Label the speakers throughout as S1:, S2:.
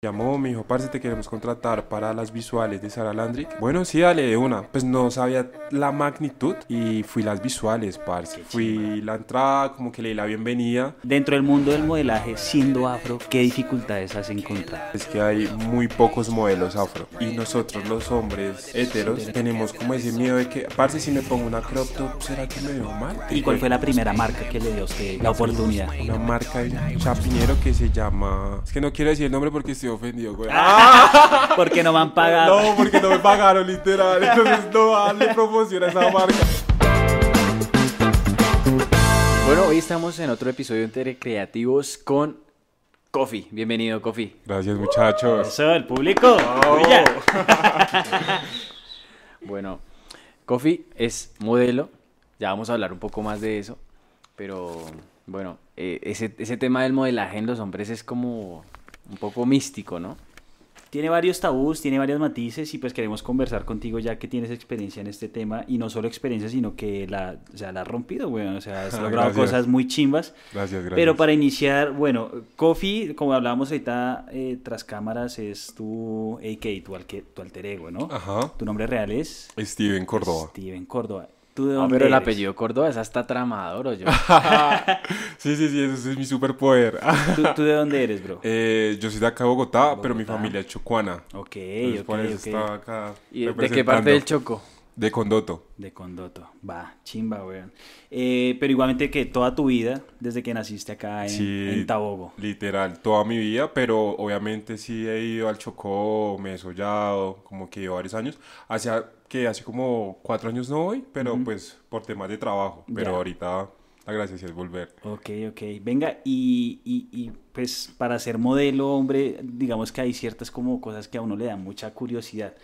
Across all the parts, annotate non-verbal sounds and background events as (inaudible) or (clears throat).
S1: llamó, me dijo, parce, te queremos contratar para las visuales de Sara Landrick. Bueno, sí, dale de una. Pues no sabía la magnitud y fui las visuales, parce. Fui la entrada, como que le di la bienvenida.
S2: Dentro del mundo del modelaje, siendo afro, ¿qué dificultades has encontrado?
S1: Es que hay muy pocos modelos afro. Y nosotros, los hombres heteros, tenemos como ese miedo de que, parce, si me pongo una crop top, ¿será que me veo mal?
S2: ¿Y cuál fue la primera marca que le dio a usted la oportunidad?
S1: Una marca de chapinero que se llama... Es que no quiero decir el nombre porque estoy ofendido, güey.
S2: Porque no me han pagado.
S1: No, porque no me pagaron, literal. Entonces no darle promoción a esa marca.
S3: Bueno, hoy estamos en otro episodio de Creativos con Kofi. Bienvenido, Kofi.
S1: Gracias, muchachos.
S2: Eso, el público. (laughs)
S3: Bueno, Kofi es modelo. Ya vamos a hablar un poco más de eso. Pero bueno, eh, ese, ese tema del modelaje en los hombres es como un poco místico, ¿no?
S2: Tiene varios tabús, tiene varios matices y pues queremos conversar contigo ya que tienes experiencia en este tema y no solo experiencia, sino que la, o sea, la has rompido, güey. O sea, has
S1: Ah, (laughs)
S2: logrado
S1: gracias.
S2: cosas muy chimbas.
S1: Gracias, gracias.
S2: Pero para iniciar, bueno, Kofi, como hablábamos ahorita eh, tras cámaras, es tu AK, tu alter ego, ¿no?
S1: Ajá.
S2: Tu nombre real es
S1: Steven Córdoba.
S2: Steven Córdoba. ¿Tú de
S3: Ah,
S2: dónde
S3: pero el apellido Córdoba es hasta tramador, o yo. (laughs)
S1: sí, sí, sí, ese es mi superpoder.
S2: ¿Tú, tú de dónde eres, bro? (laughs)
S1: Eh, yo soy de acá de Bogotá, pero mi familia es chocuana.
S2: Ok,
S1: Entonces,
S2: ok,
S1: por eso
S2: ok.
S1: estaba acá
S3: ¿Y de qué parte del Choco?
S1: De Condoto.
S2: De Condoto. Va, chimba, weón. Eh, pero igualmente que toda tu vida, desde que naciste acá en,
S1: Sí,
S2: en Tabogo.
S1: literal, toda mi vida, pero obviamente sí he ido al Chocó, me he sollado, como que llevo varios años. Hace que hace como cuatro años no voy, pero pues por temas de trabajo. Pero
S2: Ya.
S1: ahorita la gracia sí es volver.
S2: Ok, ok. Venga, y, y, y, pues para ser modelo, hombre, digamos que hay ciertas como cosas que a uno le dan mucha curiosidad.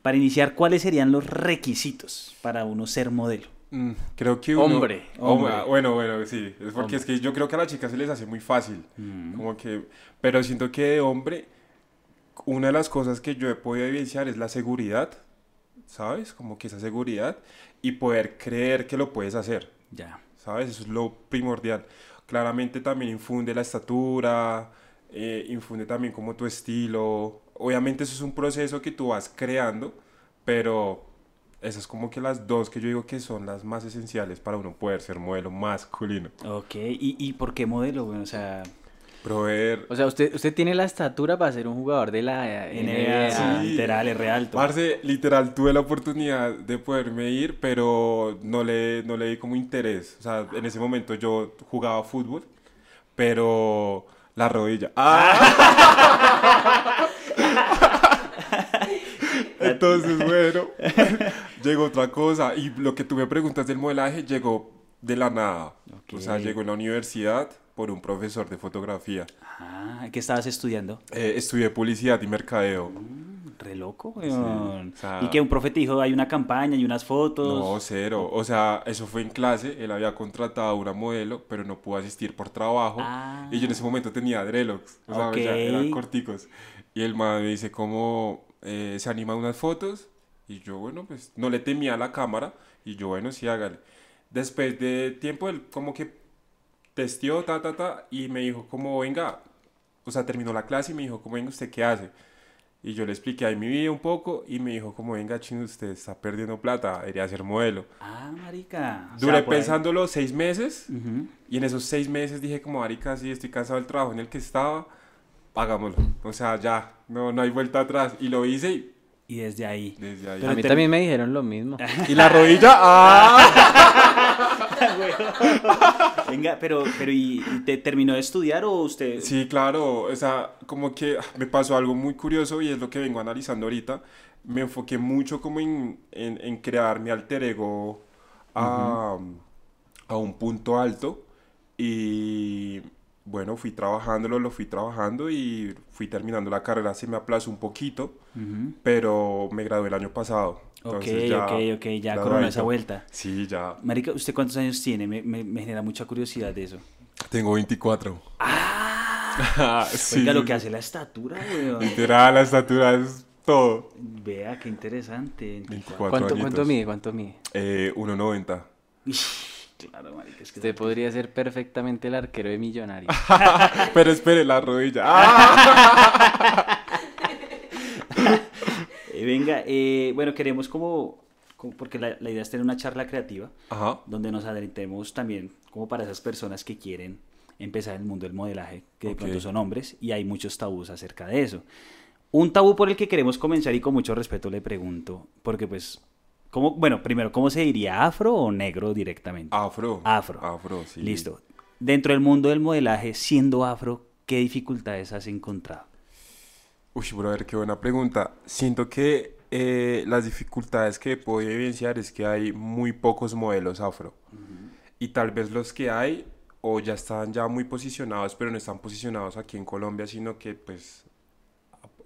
S2: Para iniciar, ¿cuáles serían los requisitos para uno ser modelo?
S1: Mm, creo que uno...
S3: Hombre,
S1: Hombre,
S2: hombre.
S1: Bueno, bueno, sí. Es porque es que yo creo que a las chicas se les hace muy fácil. Como que... Pero siento que de hombre, una de las cosas que yo he podido evidenciar es la seguridad, ¿sabes? Como que esa seguridad y poder creer que lo puedes hacer.
S2: Ya.
S1: ¿sabes? Eso es lo primordial. Claramente también infunde la estatura, eh, infunde también como tu estilo. Obviamente eso es un proceso que tú vas creando, pero esas es como que las dos que yo digo que son las más esenciales para uno poder ser modelo masculino.
S2: Ok, ¿y, y por qué modelo? Bueno, o sea,
S1: Proveer...
S3: O sea, usted, usted tiene la estatura para ser un jugador de la
S2: NBA,
S3: NBA.
S1: Sí.
S2: literal, es real.
S1: Parce, literal, tuve la oportunidad de poderme ir, pero no le, no le di como interés. O sea, en ese momento yo jugaba fútbol, pero la rodilla. ¡Ah! (laughs) Entonces, bueno, (laughs) llegó otra cosa. Y lo que tú me preguntas del modelaje llegó de la nada. O sea, llegó en la universidad por un profesor de fotografía.
S2: Ah, ¿qué estabas estudiando?
S1: Eh, estudié publicidad y mercadeo.
S2: Re loco, weón.
S1: o sea-
S2: Y que un profe te dijo, hay una campaña y unas fotos.
S1: No, cero. O sea, eso fue en clase. Él había contratado a una modelo, pero no pudo asistir por trabajo.
S2: Ah.
S1: Y yo en ese momento tenía dreadlocks. O sea,
S2: Ok.
S1: ya eran corticos. Y el man me dice, ¿cómo eh, se anima unas fotos? Y yo, bueno, pues no le temía a la cámara. Y yo, bueno, sí, hágale. Después de tiempo, él como que testió, ta, ta, ta. Y me dijo, como, venga. O sea, terminó la clase y me dijo, como, venga, ¿usted qué hace? Y yo le expliqué ahí mi vida un poco y me dijo como, venga, chino, usted está perdiendo plata, debería ser modelo.
S2: Ah, marica. O sea,
S1: Duré
S2: ahí-
S1: pensándolo seis meses
S2: Ujú.
S1: y en esos seis meses dije como, marica, sí, estoy cansado del trabajo en el que estaba, hagámoslo. O sea, ya, no, no hay vuelta atrás. Y lo hice y
S2: Y desde ahí.
S1: desde ahí.
S2: Pero
S3: A mí
S2: te-
S3: también me dijeron lo mismo.
S1: ¿Y la rodilla? ¡Ah! (laughs) (laughs)
S2: Venga, pero, pero ¿y y te terminó de estudiar o usted?
S1: Sí, claro, o sea, como que me pasó algo muy curioso y es lo que vengo analizando ahorita. Me enfoqué mucho como en, en, en crear mi alter ego a, a un punto alto y bueno, fui trabajándolo, lo fui trabajando y fui terminando la carrera, se me aplazó un poquito, pero me gradué el año pasado.
S2: Ok,
S1: Entonces ya
S2: ok, ok, ya coronó esa vuelta.
S1: Sí, ya.
S2: Marica, ¿usted cuántos años tiene? Me, me- me genera mucha curiosidad de eso.
S1: Tengo 24.
S2: ¡Ah! (laughs)
S1: sí,
S2: Oiga, lo que hace la estatura, weón.
S1: Literal, la estatura es todo.
S2: Vea, qué interesante.
S1: 24
S3: ¿Cuánto,
S1: añitos.
S3: ¿Cuánto mide? ¿Cuánto mide?
S1: Eh, 1.90.
S2: Claro, marica, es que...
S3: Usted podría ser perfectamente el arquero de Millonarios. (laughs)
S1: Pero espere, la rodilla. ¡Ah! (laughs)
S2: venga, eh, bueno, queremos como, como- porque la, la idea es tener una charla creativa,
S1: Ajá.
S2: donde nos adentremos también como para esas personas que quieren empezar el mundo del modelaje, que de pronto son hombres, y hay muchos tabús acerca de eso. Un tabú por el que queremos comenzar y con mucho respeto le pregunto, porque pues, ¿cómo, bueno, primero, ¿cómo se diría afro o negro directamente?
S1: Afro.
S2: Afro.
S1: Afro, sí.
S2: Listo. Dentro del mundo del modelaje, siendo afro, ¿qué dificultades has encontrado?
S1: Uy, brother, qué buena pregunta. Siento que eh, las dificultades que puedo evidenciar es que hay muy pocos modelos afro. Y tal vez los que hay o ya están ya muy posicionados, pero no están posicionados aquí en Colombia, sino que pues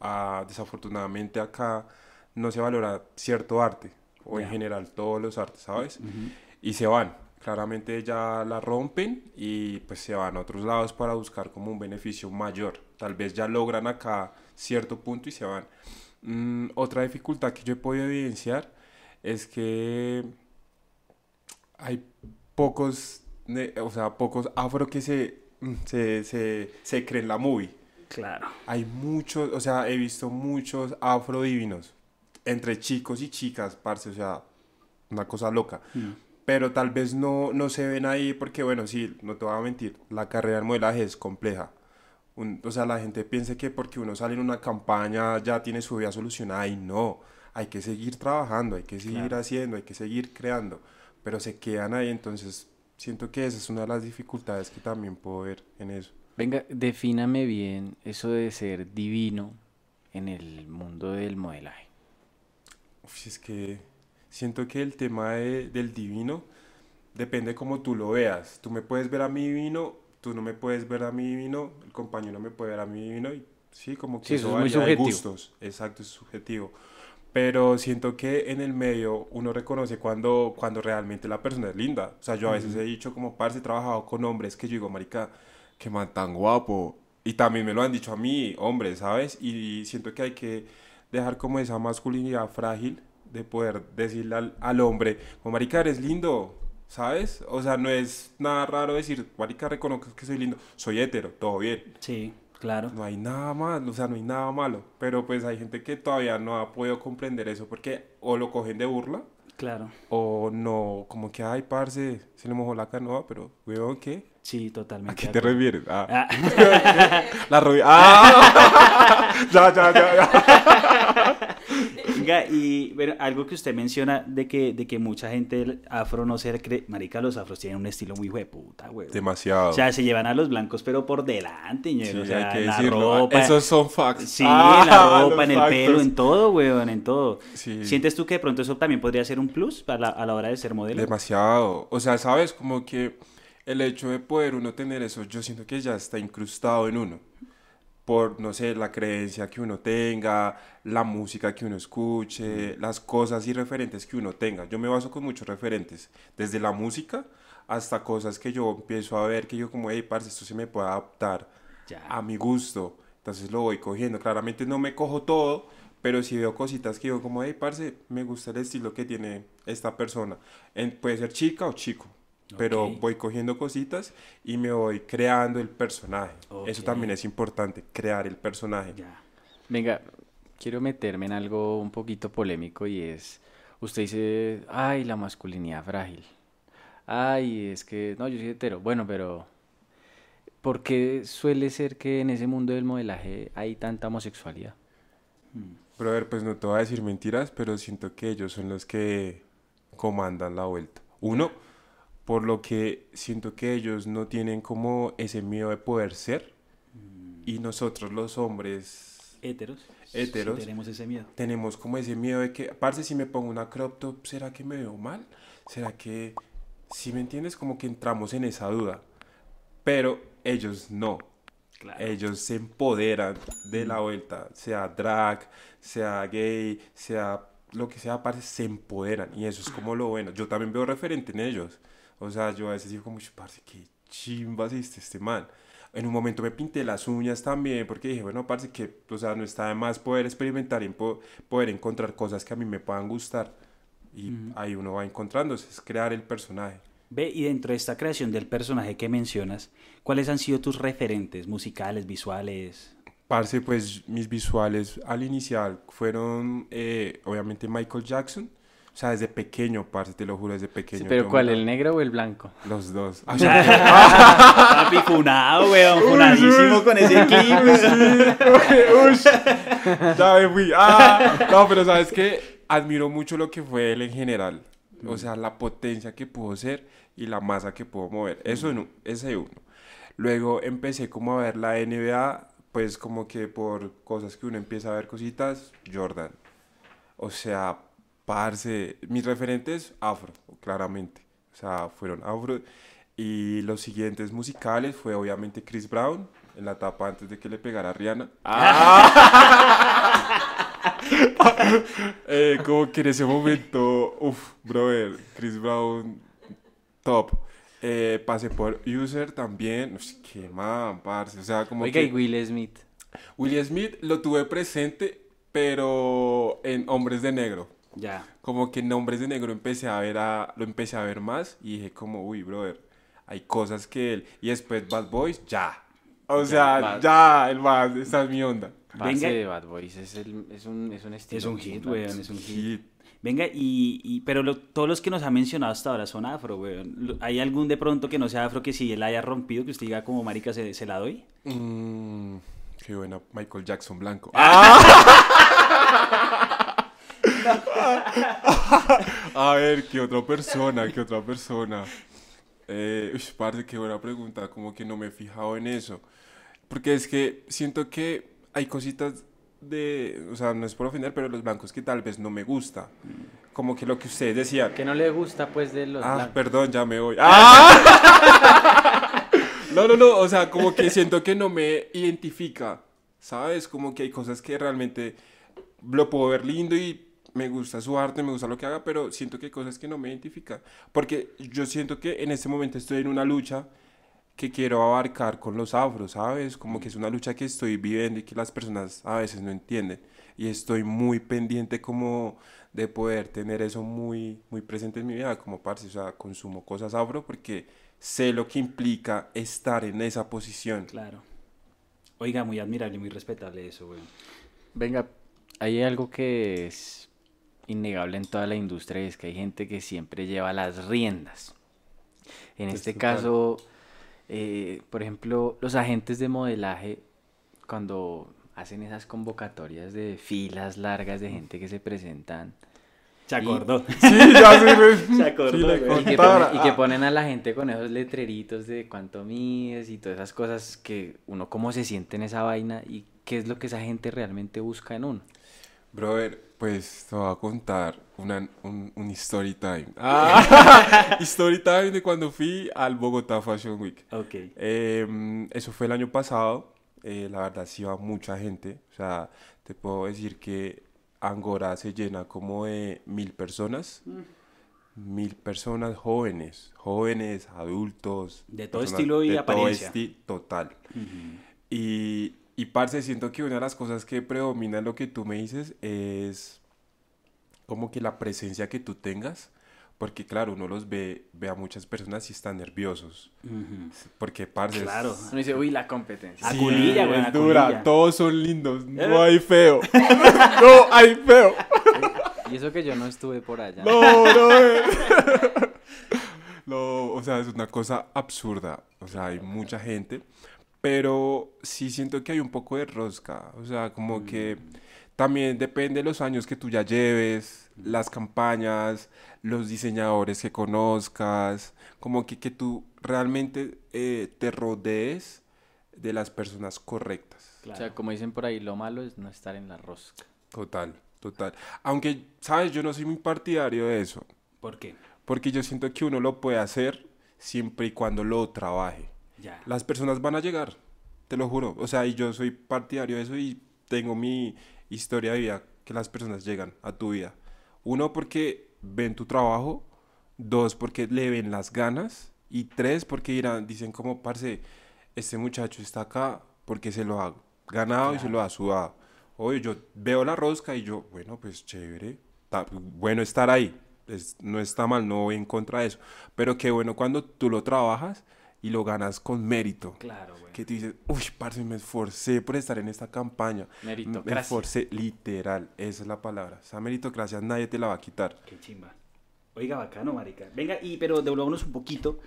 S1: a- a- desafortunadamente acá no se valora cierto arte, o en
S2: Ya.
S1: general todos los artes, ¿sabes? Y se van, claramente ya la rompen y pues se van a otros lados para buscar como un beneficio mayor. Tal vez ya logran acá cierto punto y se van. Mm, otra dificultad que yo he podido evidenciar es que hay pocos, o sea, pocos afro que se, mm, se, se, se creen la movie.
S2: Claro.
S1: Hay muchos, o sea, he visto muchos afro divinos, entre chicos y chicas, parce, o sea, una cosa loca. Pero tal vez no, no se ven ahí porque, bueno, sí, no te voy a mentir, la carrera en modelaje es compleja. Un- o sea, la gente piensa que porque uno sale en una campaña ya tiene su vida solucionada y no. Hay que seguir trabajando, hay que seguir
S2: Claro.
S1: haciendo, hay que seguir creando. Pero se quedan ahí, entonces siento que esa es una de las dificultades que también puedo ver en eso.
S3: Venga, defíname bien eso de ser divino en el mundo del modelaje.
S1: Uf, es que siento que el tema de- del divino depende como tú lo veas. Tú me puedes ver a mí divino, tú no me puedes ver a mí divino, el compañero no me puede ver a mí divino y sí, como que
S3: Sí, eso es muy
S1: de
S3: subjetivo.
S1: gustos. Exacto, es subjetivo. Pero siento que en el medio uno reconoce cuando, cuando realmente la persona es linda. O sea, yo a veces he dicho como, parce, he trabajado con hombres que yo digo, marica, que man tan guapo. Y también me lo han dicho a mí, hombres, ¿sabes? Y siento que hay que dejar como esa masculinidad frágil de poder decirle al, al hombre, como, marica, eres lindo, ¿sabes? O sea, no es nada raro decir, marica, reconozco que soy lindo, soy hetero, todo bien.
S2: Sí, claro.
S1: No hay nada malo, o sea, no hay nada malo. Pero pues hay gente que todavía no ha podido comprender eso porque o lo cogen de burla
S2: Claro.
S1: o no, como que, ay, parce, se le mojó la canoa, pero, weón, ¿qué?
S2: Sí,
S1: ¿A
S2: totalmente.
S1: qué
S2: de
S1: te refieres? Ah,
S2: Ah, (laughs)
S1: la rodilla. ¡Ah! (laughs) ya, ya, ya, ya. (laughs)
S2: Venga, y bueno, algo que usted menciona de que, de que mucha gente afro no se cree. Marica, los afros tienen un estilo muy hueputa, güey.
S1: Demasiado.
S2: O sea, se llevan a los blancos, pero por delante, ñero.
S1: Sí,
S2: o sea,
S1: hay que
S2: la
S1: decirlo.
S2: ropa.
S1: Esos son facts.
S2: Sí,
S1: Ah,
S2: la (laughs) ropa, en el
S1: factos.
S2: pelo, en todo, weón, en todo.
S1: Sí.
S2: ¿Sientes tú que de pronto eso también podría ser un plus a la, a la hora de ser modelo?
S1: Demasiado. O sea, sabes, como que el hecho de poder uno tener eso, yo siento que ya está incrustado en uno. Por, no sé, la creencia que uno tenga, la música que uno escuche, las cosas y referentes que uno tenga. Yo me baso con muchos referentes, desde la música hasta cosas que yo empiezo a ver que yo como, hey, parce, esto se me puede adaptar
S2: Ya.
S1: a mi gusto. Entonces lo voy cogiendo. Claramente no me cojo todo, pero si veo cositas que digo como, hey, parce, me gusta el estilo que tiene esta persona. En- puede ser chica o chico, pero
S2: Ok.
S1: voy cogiendo cositas y me voy creando el personaje. Eso
S2: Ok.
S1: también es importante, crear el personaje.
S2: Ya.
S3: Venga, quiero meterme en algo un poquito polémico y es, usted dice, ay, la masculinidad frágil. Ay, es que, no, yo soy hetero. Bueno, pero ¿por qué suele ser que en ese mundo del modelaje hay tanta homosexualidad?
S1: Brother, pues no te voy a decir mentiras, pero siento que ellos son los que comandan la vuelta. Uno, por lo que siento que ellos no tienen como ese miedo de poder ser. Y nosotros los hombres
S2: Héteros.
S1: Héteros.
S2: Sí tenemos ese miedo.
S1: tenemos como ese miedo de que, parce, si me pongo una crop top, ¿será que me veo mal? ¿Será que, si me entiendes, como que entramos en esa duda? Pero ellos no.
S2: Claro.
S1: Ellos se empoderan de la vuelta, sea drag, sea gay, sea lo que sea, parce, se empoderan. Y eso es como lo bueno. Yo también veo referente en ellos. O sea, yo a veces digo como, parce, qué chimba hiciste este man. En un momento me pinté las uñas también porque dije, bueno, parce, que, o sea, no está de más poder experimentar y po- poder encontrar cosas que a mí me puedan gustar. Y ahí uno va encontrándose, es crear el personaje.
S2: Ve, y dentro de esta creación del personaje que mencionas, ¿cuáles han sido tus referentes musicales, visuales?
S1: Parce, pues mis visuales al inicial fueron eh, obviamente Michael Jackson. O sea, desde pequeño, parce, te lo juro, desde pequeño.
S3: Sí, pero ¿cuál? ¿El negro o el blanco?
S1: Los dos. (laughs)
S2: Papi, funado, weón. Funadísimo con ese clip.
S1: ya me fui. Ah, no, pero sabes que admiro mucho lo que fue él en general. O sea, la potencia que pudo ser y la masa que pudo mover. Eso en un- ese uno. Luego empecé como a ver la NBA, pues como que por cosas que uno empieza a ver cositas, Jordan. O sea, parce, mis referentes afro, claramente. O sea, fueron afro. Y los siguientes musicales fue obviamente Chris Brown, en la etapa antes de que le pegara a Rihanna. (laughs) Eh, como que en ese momento, uff, brother, Chris Brown, top. Eh, pasé por User también, Ush, qué man, parce. O sea, como
S3: Oiga,
S1: que
S3: y Will Smith.
S1: Will Smith lo tuve presente, pero en Hombres de Negro.
S2: Ya.
S1: Como que en Hombres de Negro empecé a ver a, lo empecé a ver más y dije como, uy, brother, hay cosas que él... Y después Bad Boys, ya. O sea,
S3: Bad-
S1: ya, el más, esa es mi onda.
S2: Venga.
S3: Bad Boys es, el- es un, es un estilo.
S2: Es un hit, weón, es un hit.
S1: Hit.
S2: Venga, y, y- pero lo- todos los que nos ha mencionado hasta ahora son afro, weón. ¿Hay algún de pronto que no sea afro que si él haya rompido, que usted diga como marica se, se la doy?
S1: Mm, qué buena, Michael Jackson blanco. (laughs) (laughs) A ver, ¿qué otra persona? ¿Qué otra persona? Eh, uy, parce, qué buena pregunta. Como que no me he fijado en eso. Porque es que siento que hay cositas de. O sea, no es por ofender, pero los blancos que tal vez no me gusta. Como que lo que ustedes decían.
S3: Que no le gusta, pues, de los
S1: Ah,
S3: blancos.
S1: perdón, ya me voy. ¡Ah! (laughs) No, no, no, o sea, como que siento que no me identifica, ¿sabes? Como que hay cosas que realmente lo puedo ver lindo y me gusta su arte, me gusta lo que haga, pero siento que hay cosas que no me identifican. Porque yo siento que en este momento estoy en una lucha que quiero abarcar con los afros, ¿sabes? Como que es una lucha que estoy viviendo y que las personas a veces no entienden. Y estoy muy pendiente como de poder tener eso muy, muy presente en mi vida, como parce, o sea, consumo cosas afro porque sé lo que implica estar en esa posición.
S2: Claro. Oiga, muy admirable, muy respetable eso, weón.
S3: Venga, hay algo que es innegable en toda la industria y es que hay gente que siempre lleva las riendas. En
S1: Es
S3: este caso, eh, por ejemplo, los agentes de modelaje, cuando hacen esas convocatorias de filas largas de gente que se presentan
S2: Se
S3: Y-
S2: acordó. (laughs)
S1: Sí, ya sé, (laughs)
S2: Se acordó,
S1: sí,
S3: y que, ponen, y que
S1: Ah.
S3: ponen a la gente con esos letreritos de cuánto mides y todas esas cosas que uno cómo se siente en esa vaina y qué es lo que esa gente realmente busca en uno.
S1: Brother, pues te voy a contar una, un, un story time. Ah, (laughs) story time de cuando fui al Bogotá Fashion Week.
S2: ok.
S1: Eh, eso fue el año pasado. eh, la verdad, sí iba mucha gente. O sea, te puedo decir que Angora se llena como de mil personas. Mil personas jóvenes, jóvenes, adultos.
S2: De todo
S1: personas
S2: estilo y
S1: de todo esti- total. Y, y parce, siento que una de las cosas que predomina en lo que tú me dices es como que la presencia que tú tengas. Porque claro, uno los ve, ve a muchas personas y están nerviosos.
S2: Ujú.
S1: Porque, parce, es-
S2: Claro.
S3: Uno dice, uy, la competencia.
S2: A culilla, güey,
S1: es dura.
S2: culilla.
S1: Todos son lindos. No hay feo. (laughs) no hay feo.
S3: Y eso que yo no estuve por allá.
S1: No, no. eh. (laughs) No, o sea, es una cosa absurda. O sea, hay mucha gente. Pero sí siento que hay un poco de rosca. O sea, como que también depende de los años que tú ya lleves, las campañas, los diseñadores que conozcas. Como que, que tú realmente eh, te rodees de las personas correctas.
S3: O sea, como dicen por ahí, lo malo es no estar en la rosca.
S1: Total, total. Aunque, ¿sabes? Yo no soy muy partidario de eso.
S2: ¿Por qué?
S1: Porque yo siento que uno lo puede hacer siempre y cuando lo trabaje.
S2: Ya.
S1: Las personas van a llegar, te lo juro. O sea, y yo soy partidario de eso y tengo mi historia de vida que las personas llegan a tu vida. Uno, porque ven tu trabajo. Dos, porque le ven las ganas. Y tres, porque dirán, dicen como, parce, este muchacho está acá porque se lo ha ganado y se lo ha sudado. Oye, yo veo la rosca y yo, bueno, pues chévere. bueno estar ahí. es- no está mal, no voy en contra de eso. Pero qué bueno cuando tú lo trabajas y lo ganas con mérito.
S2: Claro, güey.
S1: Que tú dices, uy, parce, me esforcé por estar en esta campaña. Me
S3: Meritocracia.
S1: esforcé, literal, esa es la palabra. Esa meritocracia nadie te la va a quitar.
S2: Qué chimba. Oiga, bacano, marica. Venga, y pero devolvámonos un poquito.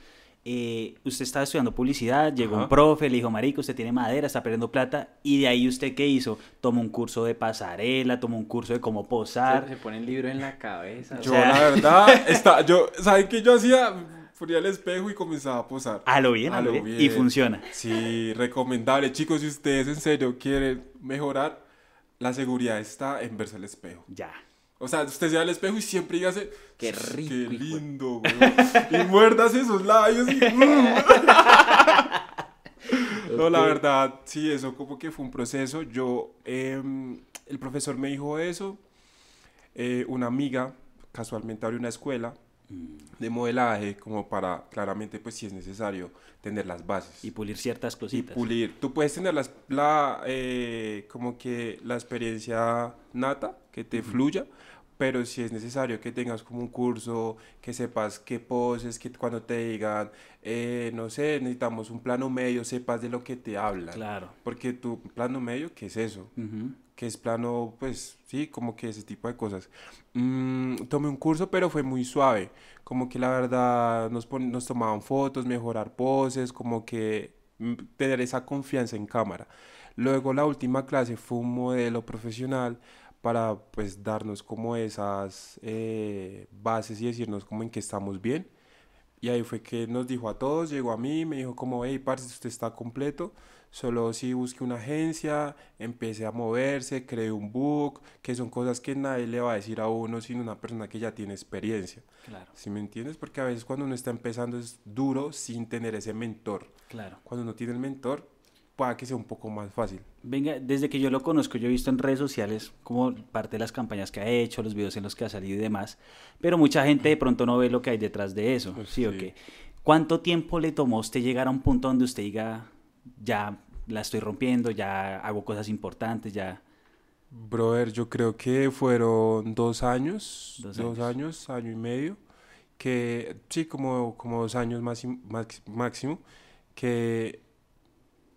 S2: Eh, usted estaba estudiando publicidad, llegó
S1: Ajá.
S2: un profe, le dijo, marica, usted tiene madera, está perdiendo plata, y de ahí usted qué hizo? Tomó un curso de pasarela, tomó un curso de cómo
S3: Se,
S2: posar.
S3: se pone el libro en la cabeza.
S1: Yo,
S2: sea-
S1: la verdad, está, yo, ¿saben qué yo hacía? Ponía el espejo y comenzaba a posar.
S2: A lo bien, a,
S1: A
S2: lo bien.
S1: bien.
S2: Y funciona.
S1: Sí, recomendable. Chicos, si ustedes en serio quieren mejorar, la seguridad está en verse al espejo.
S2: Ya.
S1: O sea, usted se ve al espejo y siempre dígase,
S3: Qué rico,
S1: Qué lindo, güey. Y muerdas esos labios y... (laughs) No, la verdad, sí, eso como que fue un proceso. Yo, em, el profesor me dijo eso. eh, una amiga casualmente abrió una escuela de modelaje como para, claramente, pues si es necesario, tener las bases.
S2: Y pulir ciertas
S1: Y
S2: cositas.
S1: pulir. Tú puedes tener las, la, eh, como que la experiencia nata, que te fluya, pero si es necesario que tengas como un curso, que sepas qué poses, que cuando te digan, eh, no sé, necesitamos un plano medio, sepas de lo que te hablan.
S2: Claro.
S1: Porque tu plano medio, ¿qué es eso?
S2: Ujú.
S1: Que es plano, pues sí, como que ese tipo de cosas. Mm, tomé un curso, pero fue muy suave. Como que la verdad nos, pon- nos tomaban fotos, mejorar poses, como que mm, tener esa confianza en cámara. Luego la última clase fue un modelo profesional para pues darnos como esas eh, bases y decirnos como en que estamos bien. Y ahí fue que nos dijo a todos, llegó a mí, me dijo como, hey, parce, usted está completo, solo si busque una agencia, empecé a moverse, creé un book, que son cosas que nadie le va a decir a uno, sino una persona que ya tiene experiencia.
S2: Claro,
S1: ¿Sí me entiendes? Porque a veces cuando uno está empezando es duro sin tener ese mentor.
S2: claro.
S1: Cuando uno tiene el mentor, puede que sea un poco más fácil.
S2: Venga, desde que yo lo conozco, yo he visto en redes sociales como parte de las campañas que ha hecho, los videos en los que ha salido y demás, pero mucha gente de pronto no ve lo que hay detrás de eso,
S1: Pues
S2: ¿sí o qué? ¿Cuánto tiempo le tomó a usted llegar a un punto donde usted diga, ya la estoy rompiendo, ya hago cosas importantes, ya...
S1: Brother, yo creo que fueron dos años,
S2: Dos
S1: dos,
S2: años.
S1: años. año y medio, que sí, como, como dos años más, máximo, que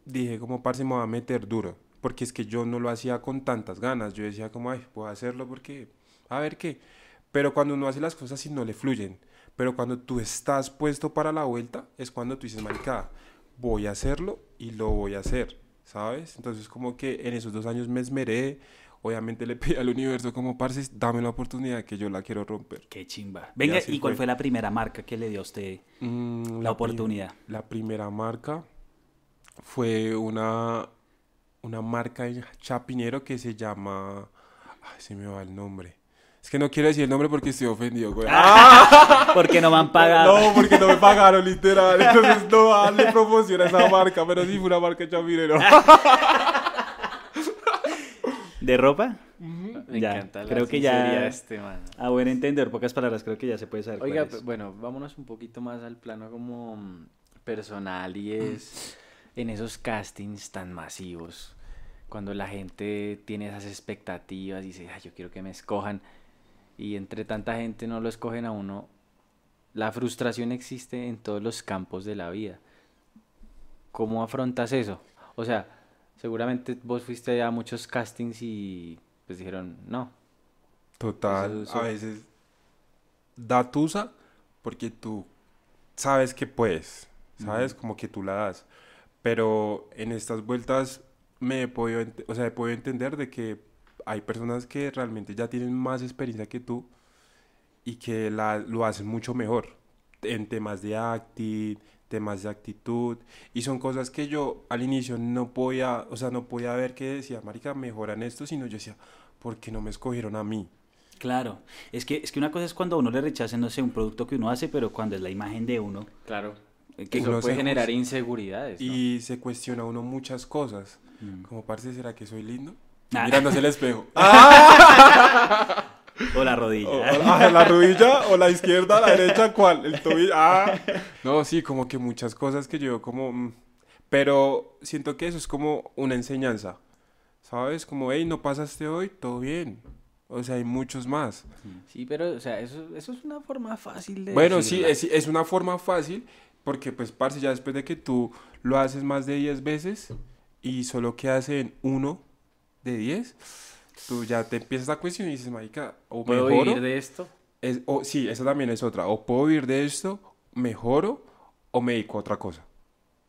S1: dije como parce me voy a meter duro, porque es que yo no lo hacía con tantas ganas, yo decía como, ay, puedo hacerlo porque, a ver qué, pero cuando uno hace las cosas y no le fluyen, pero cuando tú estás puesto para la vuelta, es cuando tú dices, marica, voy a hacerlo y lo voy a hacer, ¿sabes? Entonces como que en esos dos años me esmeré, obviamente le pedí al universo como, parce, dame la oportunidad que yo la quiero romper.
S2: Qué chimba. Venga, ¿y cuál
S1: fue.
S2: fue la primera marca que le dio a usted
S1: Mm,
S2: la oportunidad?
S1: La primera marca fue una, una marca en Chapinero que se llama... Ay, se me va el nombre. Es que no quiero decir el nombre porque estoy ofendido, güey. (laughs)
S2: Porque no me han pagado.
S1: No, porque no me pagaron, literal. Entonces no darle promoción a esa marca, pero sí fue una marca en Chapinero. (laughs)
S2: ¿De ropa?
S3: Me
S2: Ya,
S3: encanta la
S2: creo que ya-
S3: de este man.
S2: A buen entender, pocas palabras, creo que ya se puede saber.
S3: Oiga,
S2: cuál es.
S3: pe- bueno, vámonos un poquito más al plano como mm, personal y es (clears throat) en esos castings tan masivos, cuando la gente tiene esas expectativas y dice, "Ay, yo quiero que me escojan y entre tanta gente no lo escogen a uno, la frustración existe en todos los campos de la vida. ¿Cómo afrontas eso? O sea, seguramente vos fuiste a muchos castings y pues dijeron, no,
S1: Total,
S3: Eso- eso-
S1: a veces da tusa porque tú sabes que puedes, ¿sabes? Como que tú la das. Pero en estas vueltas me he podido, o sea, he podido entender de que hay personas que realmente ya tienen más experiencia que tú y que la, lo hacen mucho mejor en temas de acting, temas de actitud y son cosas que yo al inicio no podía, o sea, no podía ver que decía, marica, mejoran esto, sino yo decía, ¿por qué no me escogieron a mí?
S2: Claro, es que, es que una cosa es cuando a uno le rechacen, no sé, un producto que uno hace, pero cuando es la imagen de uno.
S3: claro, que
S2: que-
S3: eso puede generar inseguridades. ¿no?
S1: Y se cuestiona uno muchas cosas.
S2: Mm.
S1: Como, parce, ¿será que soy lindo?
S2: Ah.
S1: Mirándose el espejo. (laughs)
S2: O la rodilla.
S1: O- ah, ¿La rodilla o la izquierda, la derecha? ¿Cuál? El tobillo. Ah. No, sí, como que muchas cosas que yo como... mm, Pero siento que eso es como una enseñanza. ¿Sabes? Como, hey, no pasaste hoy, todo bien. O sea, hay muchos más.
S3: Sí, pero, o sea, eso, eso es una forma fácil de
S1: Bueno, sí,
S3: decirla.
S1: es, es una forma fácil, porque pues, parce, ya después de que tú lo haces más de 10 veces y solo quedas en uno de 10, tú ya te empiezas a cuestionar y dices, marica, o
S3: ¿Puedo
S1: mejoro,
S3: vivir de esto?
S1: es- o, sí, esa también es otra, o puedo vivir de esto, mejoro, o me dedico a otra cosa.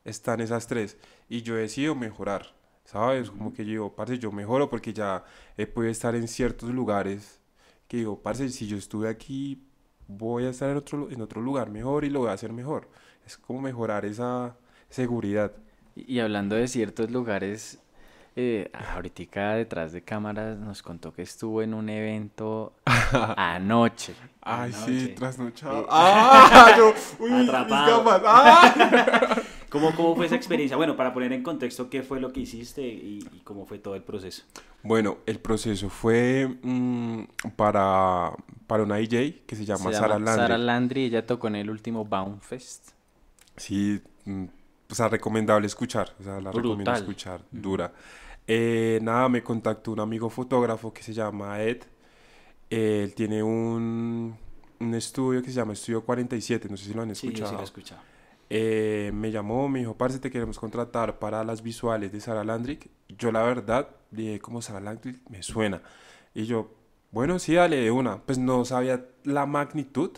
S1: Están esas tres, y yo decido mejorar, ¿sabes? Como que yo digo, parce, yo mejoro porque ya he podido estar en ciertos lugares que digo, parce, si yo estuve aquí, voy a estar en otro, en otro lugar mejor y lo voy a hacer mejor. Es como mejorar esa seguridad.
S3: Y hablando de ciertos lugares, eh, ahorita detrás de cámaras nos contó que estuvo en un evento (laughs) anoche.
S1: Ay,
S2: Anoche.
S1: sí, trasnochado.
S2: Eh.
S1: ¡Ah! Yo, (laughs) uy, mis
S2: Atrapado.
S1: gafas. (laughs) ¡Ah!
S2: ¿Cómo, ¿Cómo fue esa experiencia? Bueno, para poner en contexto qué fue lo que hiciste y, y cómo fue todo el proceso.
S1: Bueno, el proceso fue mm, para, para una DJ que se llama
S3: Se
S1: Sara Landry.
S3: Sara Landry, ella tocó en el último Bound Fest.
S1: Sí, mm, o sea, recomendable escuchar. O sea, la recomiendo escuchar, dura. Eh, nada, me contactó un amigo fotógrafo que se llama Ed. Él tiene un, un estudio que se llama Estudio 47, no sé si lo han
S2: Sí, yo
S1: escuchado.
S2: sí lo he escuchado.
S1: Eh, me llamó, me dijo, parce, te queremos contratar para las visuales de Sara Landrick. Yo la verdad dije, como Sara Landrick me suena. Y yo, bueno, sí, dale de una. Pues no sabía la magnitud.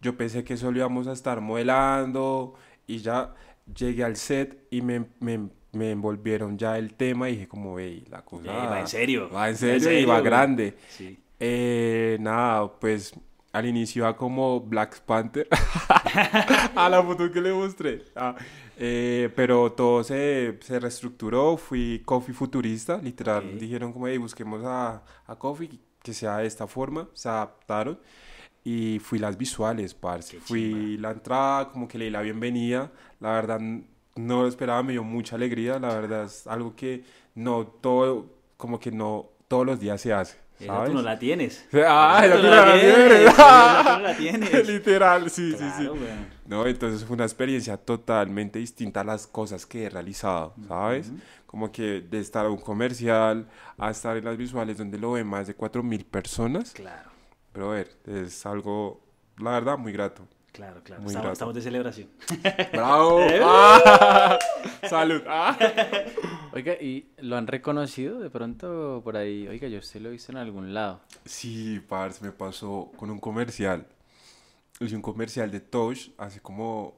S1: Yo pensé que solo íbamos a estar modelando y ya llegué al set y me, me, me envolvieron ya el tema y dije como, hey, la cosa...
S2: Va en serio.
S1: Va en serio y va
S2: güey.
S1: grande.
S2: Sí.
S1: Eh, nada, pues al inicio iba como Black Panther. (laughs) a la foto que le mostré. Ah, eh, pero todo se, se reestructuró. Fui Coffee futurista. Literal,
S2: Ok.
S1: dijeron como, hey, busquemos a, a Coffee que sea de esta forma. Se adaptaron. Y fui las visuales, parce.
S2: Qué
S1: Fui la entrada, como que le di la bienvenida. La verdad, no lo esperaba, me dio mucha alegría. La verdad, es algo que no todo, como que no todos los días se hace.
S2: Esa
S1: ¿sabes?
S2: tú no la tienes. (laughs)
S1: Ah,
S2: Esa tú no
S1: la
S2: la
S1: tienes.
S2: tienes, esa tú no la (laughs) tienes.
S1: Literal, sí, sí, sí.
S2: Claro, weón.
S1: No, entonces fue una experiencia totalmente distinta a las cosas que he realizado, ¿sabes? Como que de estar a un comercial a estar en las visuales donde lo ven más de 4.000 personas.
S2: Claro,
S1: Pero a ver, es algo, la verdad, muy grato.
S2: claro, claro.
S1: Muy
S2: Estamos,
S1: grato.
S2: estamos de celebración.
S1: ¡Bravo! (laughs) ¡Ah! ¡Salud! ¡Ah! (laughs)
S3: Oiga, ¿y lo han reconocido de pronto por ahí? Oiga, yo usted lo he visto en algún lado.
S1: Sí, parce, me pasó con un comercial. Hice un comercial de Touch hace como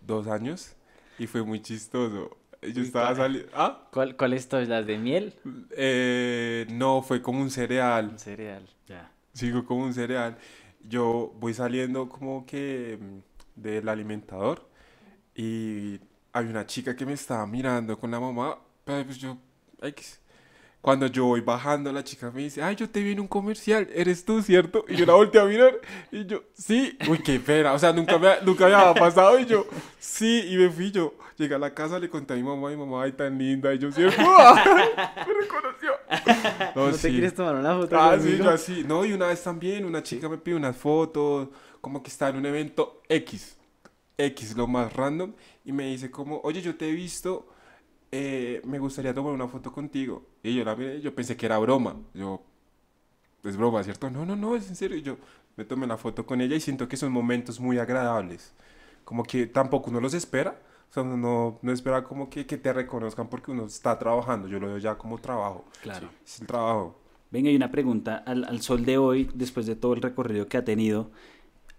S1: dos años y fue muy chistoso. Yo estaba saliendo... ¿Ah?
S3: ¿Cuál, cuál es todo? ¿Las de miel?
S1: Eh, no, fue como un cereal.
S3: Un cereal.
S2: Ya.
S1: Sigo como un cereal. Yo voy saliendo como que mm, del alimentador y hay una chica que me estaba mirando con la mamá, pero pues yo. Cuando yo voy bajando, la chica me dice, ay, yo te vi en un comercial, eres tú, ¿cierto? Y yo la volteé a mirar y yo, sí. Uy, qué pena, o sea, nunca me, nunca me había pasado y yo, sí, y me fui yo. Llegué a la casa, le conté a mi mamá, y mi mamá, ay, tan linda, y yo, ¿cierto? (laughs) me reconoció. (laughs)
S3: ¿No, te
S1: sí.
S3: quieres tomar una foto
S1: Ah, sí,
S3: conmigo?
S1: yo así. No, y una vez también una chica me pidió unas fotos, como que está en un evento X, X, lo más random, y me dice como, oye, yo te he visto, eh, me gustaría tomar una foto contigo. Y yo la miré, yo pensé que era broma. Yo, es broma, ¿cierto? No, no, no, es en serio. Y yo me tomé la foto con ella y siento que son momentos muy agradables. Como que tampoco uno los espera. O sea, no, no espera como que, que te reconozcan porque uno está trabajando. Yo lo veo ya como trabajo.
S2: Claro.
S1: Es el trabajo.
S2: Venga, y una pregunta. Al, al sol de hoy, después de todo el recorrido que ha tenido,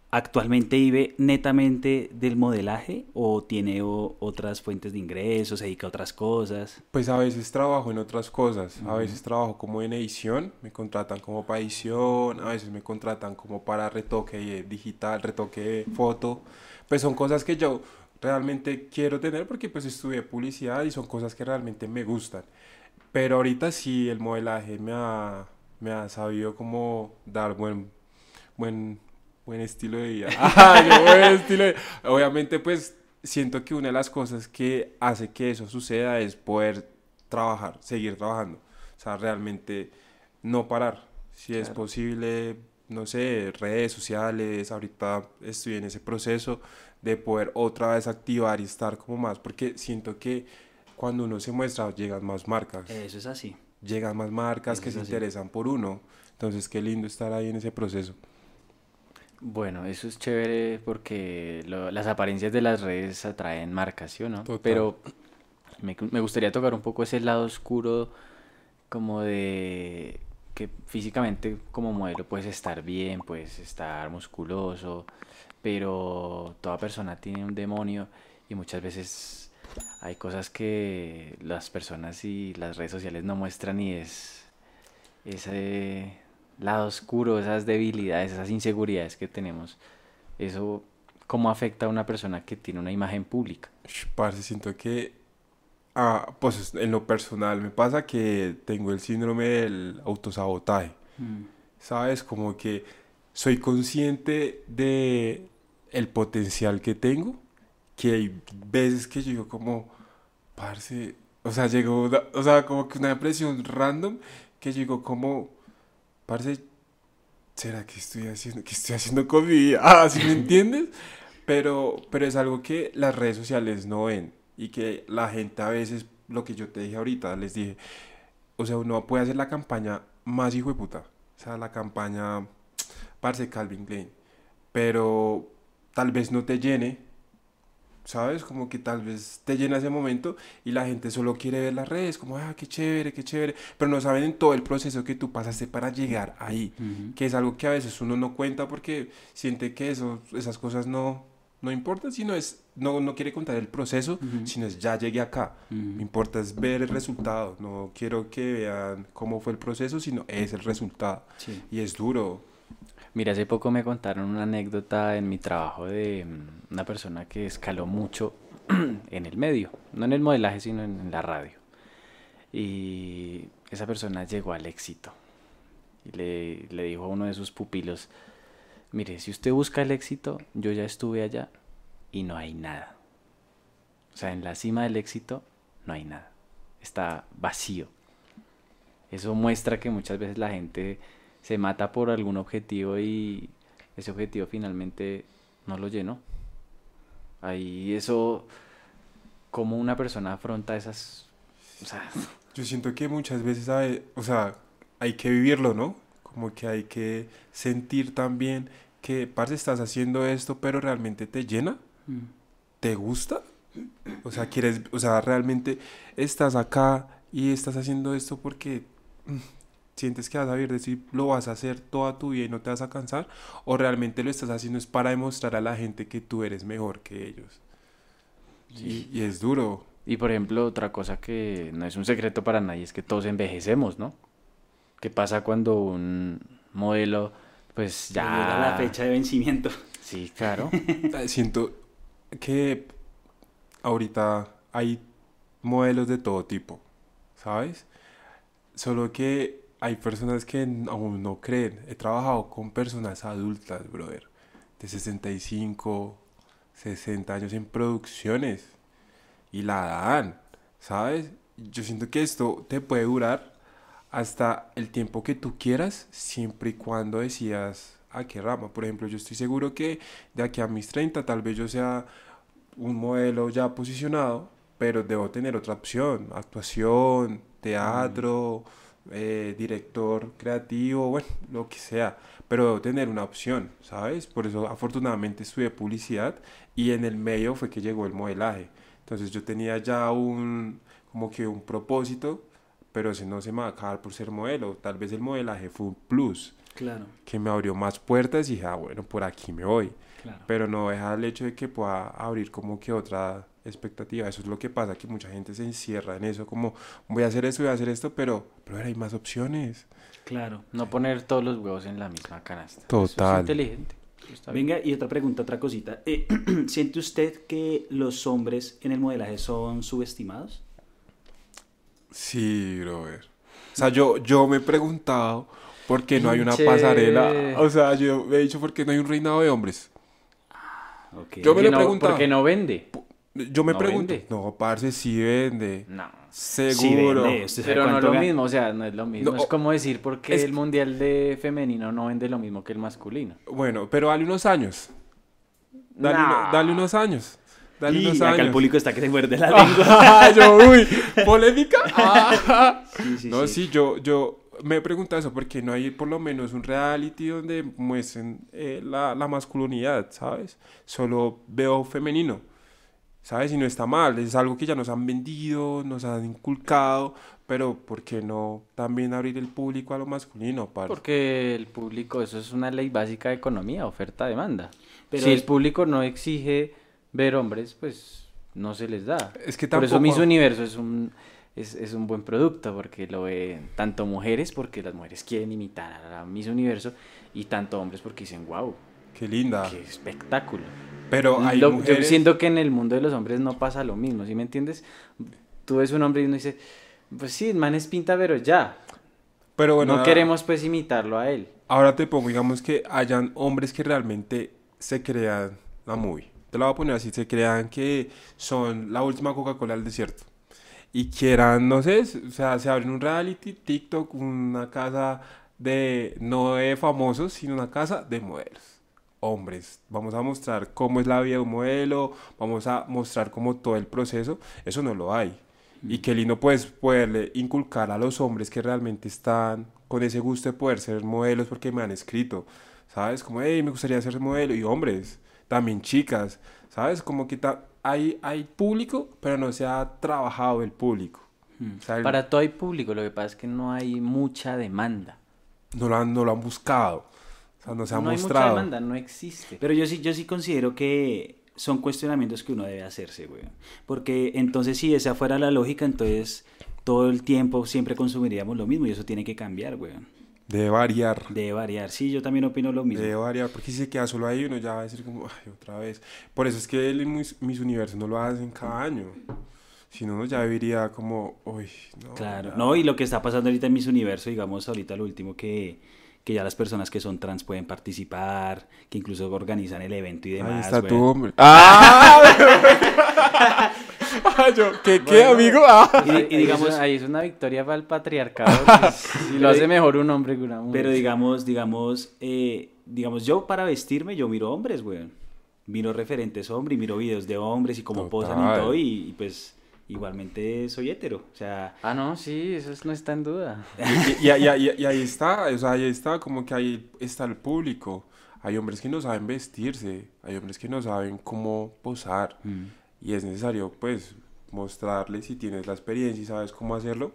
S2: ¿actualmente vive netamente del modelaje o tiene o- otras fuentes de ingresos, se dedica a otras cosas?
S1: Pues a veces trabajo en otras cosas, a veces trabajo como en edición, me contratan como para edición, a veces me contratan como para retoque digital, retoque foto, pues son cosas que yo realmente quiero tener porque pues estudié publicidad y son cosas que realmente me gustan. Pero ahorita sí el modelaje me ha, me ha sabido como dar buen, buen, buen estilo de vida. (laughs) Qué buen estilo de- Obviamente pues siento que una de las cosas que hace que eso suceda es poder trabajar, seguir trabajando. O sea, realmente no parar. Si es
S3: Claro.
S1: posible, no sé, redes sociales, ahorita estoy en ese proceso de poder otra vez activar y estar como más, porque siento que cuando uno se muestra llegan más marcas,
S2: Eso es así.
S1: llegan más marcas
S2: Eso
S1: que se
S2: así.
S1: interesan por uno. Entonces, qué lindo estar ahí en ese proceso.
S3: Bueno, eso es chévere porque lo- las apariencias de las redes atraen marcas, ¿sí o no?
S1: Total.
S3: Pero me, me gustaría tocar un poco ese lado oscuro como de que físicamente como modelo puedes estar bien, puedes estar musculoso, pero toda persona tiene un demonio y muchas veces hay cosas que las personas y las redes sociales no muestran y es ese lado oscuro, esas debilidades, esas inseguridades que tenemos. Eso, ¿cómo afecta a una persona que tiene una imagen pública?
S1: Parce, siento que, ah, pues en lo personal me pasa que tengo el síndrome del autosabotaje,
S2: Mm.
S1: ¿sabes? Como que soy consciente de el potencial que tengo, que hay veces que yo digo como, parce, o sea, llegó, una- o sea, como que una impresión random, que yo digo como, parce, ¿será que estoy haciendo, qué estoy haciendo con mi vida? Ah, (laughs) ¿sí me (laughs) entiendes? Pero, pero es algo que las redes sociales no ven y que la gente a veces, lo que yo te dije ahorita, les dije, o sea, uno puede hacer la campaña más hijo de puta, o sea, la campaña, parce, Calvin Klein, pero tal vez no te llene, ¿sabes? Como que tal vez te llena ese momento y la gente solo quiere ver las redes, como, ah, qué chévere, qué chévere, pero no saben en todo el proceso que tú pasaste para llegar ahí que es algo que a veces uno no cuenta porque siente que eso, esas cosas no, no importan, sino es, no, no quiere contar el proceso,
S2: Ujú.
S1: sino es ya llegué acá. Me importa es ver el resultado, no quiero que vean cómo fue el proceso, sino es el resultado.
S2: Sí.
S1: Y es duro.
S3: Mira, hace poco me contaron una anécdota en mi trabajo de mm, una persona que escaló mucho (clears throat) en el medio, no en el modelaje, sino en, la radio. Y esa persona llegó al éxito. Y le, le dijo a uno de sus pupilos, mire, si usted busca el éxito, yo ya estuve allá y no hay nada. O sea, en la cima del éxito no hay nada. Está vacío. Eso muestra que muchas veces la gente se mata por algún objetivo y ese objetivo finalmente no lo llenó. Ahí eso, como una persona afronta esas... O sea, (laughs)
S1: Yo siento que muchas veces, hay, o sea, hay que vivirlo, ¿no? Como que hay que sentir también que, parce, estás haciendo esto, pero realmente te llena.
S2: Mm.
S1: ¿te gusta? O sea, quieres, o sea, realmente estás acá y estás haciendo esto porque mm, sientes que vas a vivir de si lo vas a hacer toda tu vida y no te vas a cansar o realmente lo estás haciendo es para demostrar a la gente que tú eres mejor que ellos. Y, y es duro.
S3: Y por ejemplo, otra cosa que no es un secreto para nadie es que todos envejecemos, ¿no? ¿Qué pasa cuando un modelo, pues ya...
S2: Llega la fecha de vencimiento.
S3: Sí, claro. (laughs)
S1: Siento que ahorita hay modelos de todo tipo, ¿sabes? Solo que hay personas que aún no creen. He trabajado con personas adultas, brother, de 65, 60 años en producciones y la dan, ¿sabes? Yo siento que esto te puede durar hasta el tiempo que tú quieras, siempre y cuando decidas a qué rama. Por ejemplo, yo estoy seguro que de aquí a mis 30 tal vez yo sea un modelo ya posicionado, pero debo tener otra opción, actuación, teatro, eh, director creativo, bueno, lo que sea, pero debo tener una opción, ¿sabes? Por eso afortunadamente estudié publicidad y en el medio fue que llegó el modelaje. Entonces yo tenía ya un, como que un propósito, pero ese no se me va a acabar por ser modelo. Tal vez el modelaje fue un plus
S2: Claro,
S1: que me abrió más puertas y dije, ah, bueno, por aquí me voy.
S2: claro.
S1: Pero no deja el hecho de que pueda abrir como que otra expectativa. Eso es lo que pasa, que mucha gente se encierra en eso, como voy a hacer esto, voy a hacer esto, pero, pero hay más opciones.
S2: Claro.
S3: No poner todos los huevos en la misma canasta. Eso
S1: Total.
S3: es inteligente. Eso está bien.
S2: Venga, y otra pregunta, otra cosita. Eh, (clears throat) ¿Siente usted que los hombres en el modelaje son subestimados?
S1: Sí, brother. O sea, yo, yo me he preguntado por qué no hay una pasarela. O sea, yo me he dicho por qué no hay un reinado de hombres.
S2: Ok.
S1: Yo me lo he
S3: no-
S1: preguntado.
S3: Porque no vende.
S1: Yo me
S3: ¿No
S1: pregunto.
S3: vende?
S1: No, parce, sí vende.
S3: No.
S2: Sí,
S1: Seguro.
S2: vende. ¿Usted sabe
S3: Pero no es lo
S2: gana?
S3: mismo, o sea, no es lo mismo.
S1: No,
S3: es como decir por qué
S1: es-
S3: el mundial de femenino no vende lo mismo que el masculino.
S1: Bueno, pero dale unos años. Dale,
S3: Nah.
S1: uno- dale unos años. Dale
S2: Y
S1: unos
S2: acá el
S1: años.
S2: público está que se muerde la (laughs) lengua. (laughs)
S1: Yo, uy, polémica. Ah. (laughs)
S2: Sí, sí,
S1: no,
S2: sí.
S1: sí, yo, yo, me he preguntado eso, porque no hay por lo menos un reality donde muestren eh, la, la masculinidad, ¿sabes? Solo veo femenino, ¿sabes? Y no está mal, es algo que ya nos han vendido, nos han inculcado, pero ¿por qué no también abrir el público a lo masculino? parce?
S3: Porque el público, eso es una ley básica de economía, oferta-demanda.
S2: Pero
S3: si
S2: es-
S3: el público no exige ver hombres, pues no se les da.
S1: Es que
S3: Por eso
S1: tampoco-
S3: Miss Universo es un, es, es un buen producto, porque lo ven tanto mujeres, porque las mujeres quieren imitar a la Miss Universo, y tanto hombres porque dicen, wow,
S1: Qué linda.
S3: qué espectáculo.
S1: Pero hay
S3: Lo-
S1: mujeres...
S3: Yo siento que en el mundo de los hombres no pasa lo mismo, ¿sí me entiendes? Tú ves un hombre y uno dice, pues sí, el man es pinta, pero ya.
S1: Pero bueno,
S3: no
S1: ah,
S3: queremos pues imitarlo a él.
S1: Ahora te pongo, digamos que hayan hombres que realmente se crean la movie. Te la voy a poner así, se crean que son la última Coca-Cola del desierto. Y quieran, no sé, o sea, se abren un reality, TikTok, una casa de, no de famosos, sino una casa de modelos. Hombres, vamos a mostrar cómo es la vida de un modelo, vamos a mostrar cómo todo el proceso, eso no lo hay. Y qué lindo pues poderle inculcar a los hombres que realmente están con ese gusto de poder ser modelos porque me han escrito, ¿sabes? Como, hey, me gustaría ser modelo. Y hombres, también chicas, ¿sabes? Como que hay, hay público, pero no se ha trabajado el público. O sea, el-
S3: Para todo hay público, lo que pasa es que no hay mucha demanda.
S1: no, lo han, no lo han buscado. O sea, no se ha
S3: no hay mucha
S1: mostrado.
S3: demanda, no existe.
S2: Pero yo sí, yo sí considero que son cuestionamientos que uno debe hacerse, güey. Porque entonces si esa fuera la lógica, entonces todo el tiempo siempre consumiríamos lo mismo y eso tiene que cambiar, güey.
S1: Debe variar.
S2: Debe variar. Sí, yo también opino lo mismo.
S1: Debe variar, porque si se queda solo ahí, uno ya va a decir como, ay, otra vez. Por eso es que el Miss, Miss Universo no lo hacen cada año. Si no, uno ya diría como, uy, no.
S2: Claro,
S1: ya".
S2: no, y lo que está pasando ahorita en Miss Universo, digamos, ahorita lo último que, que ya las personas que son trans pueden participar, que incluso organizan el evento y
S1: Ahí
S2: demás.
S1: está
S2: güey.
S1: tu hombre. (laughs) ¡Ah! Yo, ¿Qué, qué, amigo? Ah.
S2: Y, y
S3: Ahí
S2: digamos,
S3: es, ahí es una victoria para el patriarcado. (laughs) y lo hace mejor un hombre que una mujer.
S2: pero digamos, digamos, eh, digamos, yo para vestirme, yo miro hombres, güey. Miro referentes hombres, y miro videos de hombres y cómo posan y
S1: Total.
S2: todo, y, y pues igualmente soy hetero. O sea,
S3: Ah, no, sí, eso es- no está en duda. (laughs)
S1: Y, y- y- y- y ahí está, o sea, ahí está, como que ahí está el público. Hay hombres que no saben vestirse, hay hombres que no saben cómo posar.
S2: mm,
S1: Y es necesario, pues, mostrarles si tienes la experiencia y sabes cómo hacerlo.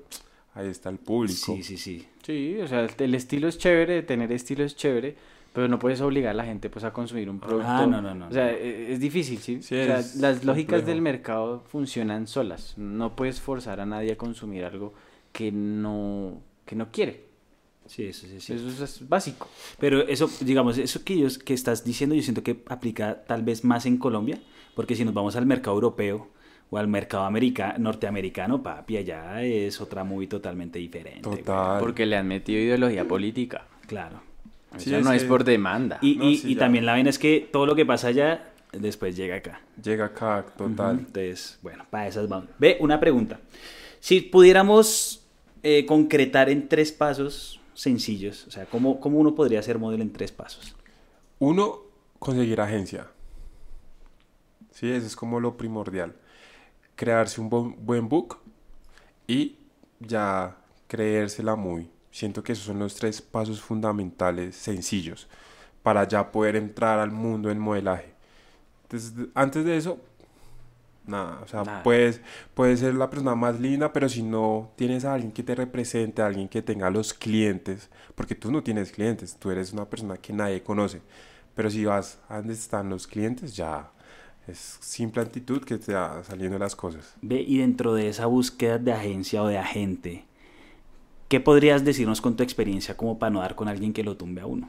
S1: Ahí está el público.
S2: sí, sí, sí.
S3: Sí, o sea, el, el estilo es chévere, tener estilo es chévere, pero no puedes obligar a la gente pues a consumir un producto.
S2: Ah, no, no, no,
S3: O sea,
S2: no.
S3: e- es difícil, ¿sí?
S1: Sí,
S3: o sea,
S1: es
S3: las lógicas
S1: complejo.
S3: del mercado funcionan solas. No puedes forzar a nadie a consumir algo que no, que no quiere.
S2: Sí, eso sí, sí.
S3: Eso es básico.
S2: Pero eso, digamos, eso que, yo- que estás diciendo, yo siento que aplica tal vez más en Colombia, porque si nos vamos al mercado europeo o al mercado america- norteamericano, papi, allá es otra muy totalmente diferente. güey.
S1: Total.
S3: Porque le han metido ideología política.
S2: Claro.
S1: Sí,
S3: sea,
S1: es
S3: no es
S1: que-
S3: por demanda.
S2: Y,
S1: No,
S2: y-
S1: sí,
S2: y también la vaina es que todo lo que pasa allá después llega acá.
S1: Llega acá, total.
S2: Entonces, bueno, para esas vamos. Ve, una pregunta. Si pudiéramos eh, concretar en tres pasos sencillos, o sea, ¿cómo, ¿cómo uno podría ser modelo en tres pasos?
S1: Uno, conseguir agencia. Sí, eso es como lo primordial. Crearse un bu- buen book y ya creérsela muy. Siento que esos son los tres pasos fundamentales, sencillos, para ya poder entrar al mundo del modelaje. Entonces, antes de eso, nada, o sea,
S3: Nada.
S1: puedes, puedes ser la persona más linda, pero si no tienes a alguien que te represente, a alguien que tenga los clientes, porque tú no tienes clientes, tú eres una persona que nadie conoce, pero si vas a donde están los clientes, ya es simple actitud que te va saliendo las cosas.
S2: Ve, y dentro de esa búsqueda de agencia o de agente, ¿qué podrías decirnos con tu experiencia como para no dar con alguien que lo tumbe a uno?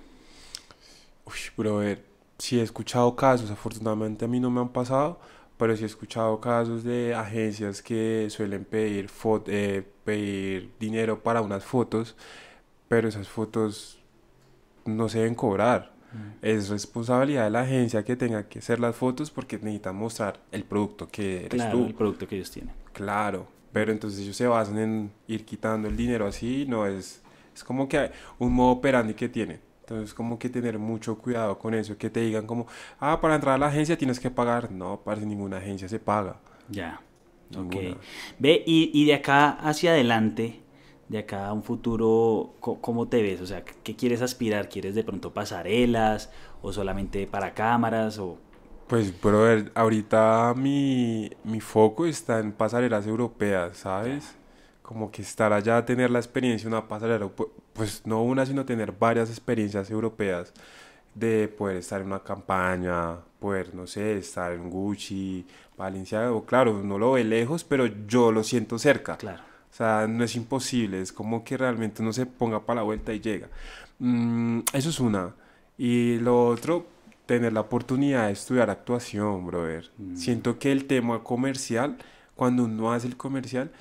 S1: Uy, brother, sí he escuchado casos, afortunadamente a mí no me han pasado, pero sí he escuchado casos de agencias que suelen pedir, eh, pedir dinero para unas fotos, pero esas fotos no se deben cobrar. Es responsabilidad de la agencia que tenga que hacer las fotos porque necesitan mostrar el producto que eres
S2: Claro,
S1: tú.
S2: el producto que ellos tienen.
S1: Claro, pero entonces ellos se basan en ir quitando el dinero así, no es, es como que hay un modo operandi que tienen. Entonces como que tener mucho cuidado con eso, que te digan como, ah, para entrar a la agencia tienes que pagar. No, para ninguna agencia se paga.
S2: Ya. Ok.
S1: Ninguna.
S2: Ve, y, y de acá hacia adelante, de acá a un futuro, ¿cómo te ves? O sea, ¿qué quieres aspirar? ¿Quieres de pronto pasarelas o solamente para cámaras? O...
S1: Pues, brother, ahorita mi, mi foco está en pasarelas europeas, ¿sabes? Como que estar allá, tener la experiencia una pasarela, pu- pues no una, sino tener varias experiencias europeas de poder estar en una campaña, poder, no sé, estar en Gucci, Valenciaga, o claro, no lo ve lejos, pero yo lo siento cerca.
S2: Claro.
S1: O sea, no es imposible, es como que realmente uno se ponga para la vuelta y llega. Mm, eso es una. Y lo otro, tener la oportunidad de estudiar actuación, brother. Siento que el tema comercial, cuando uno hace el comercial,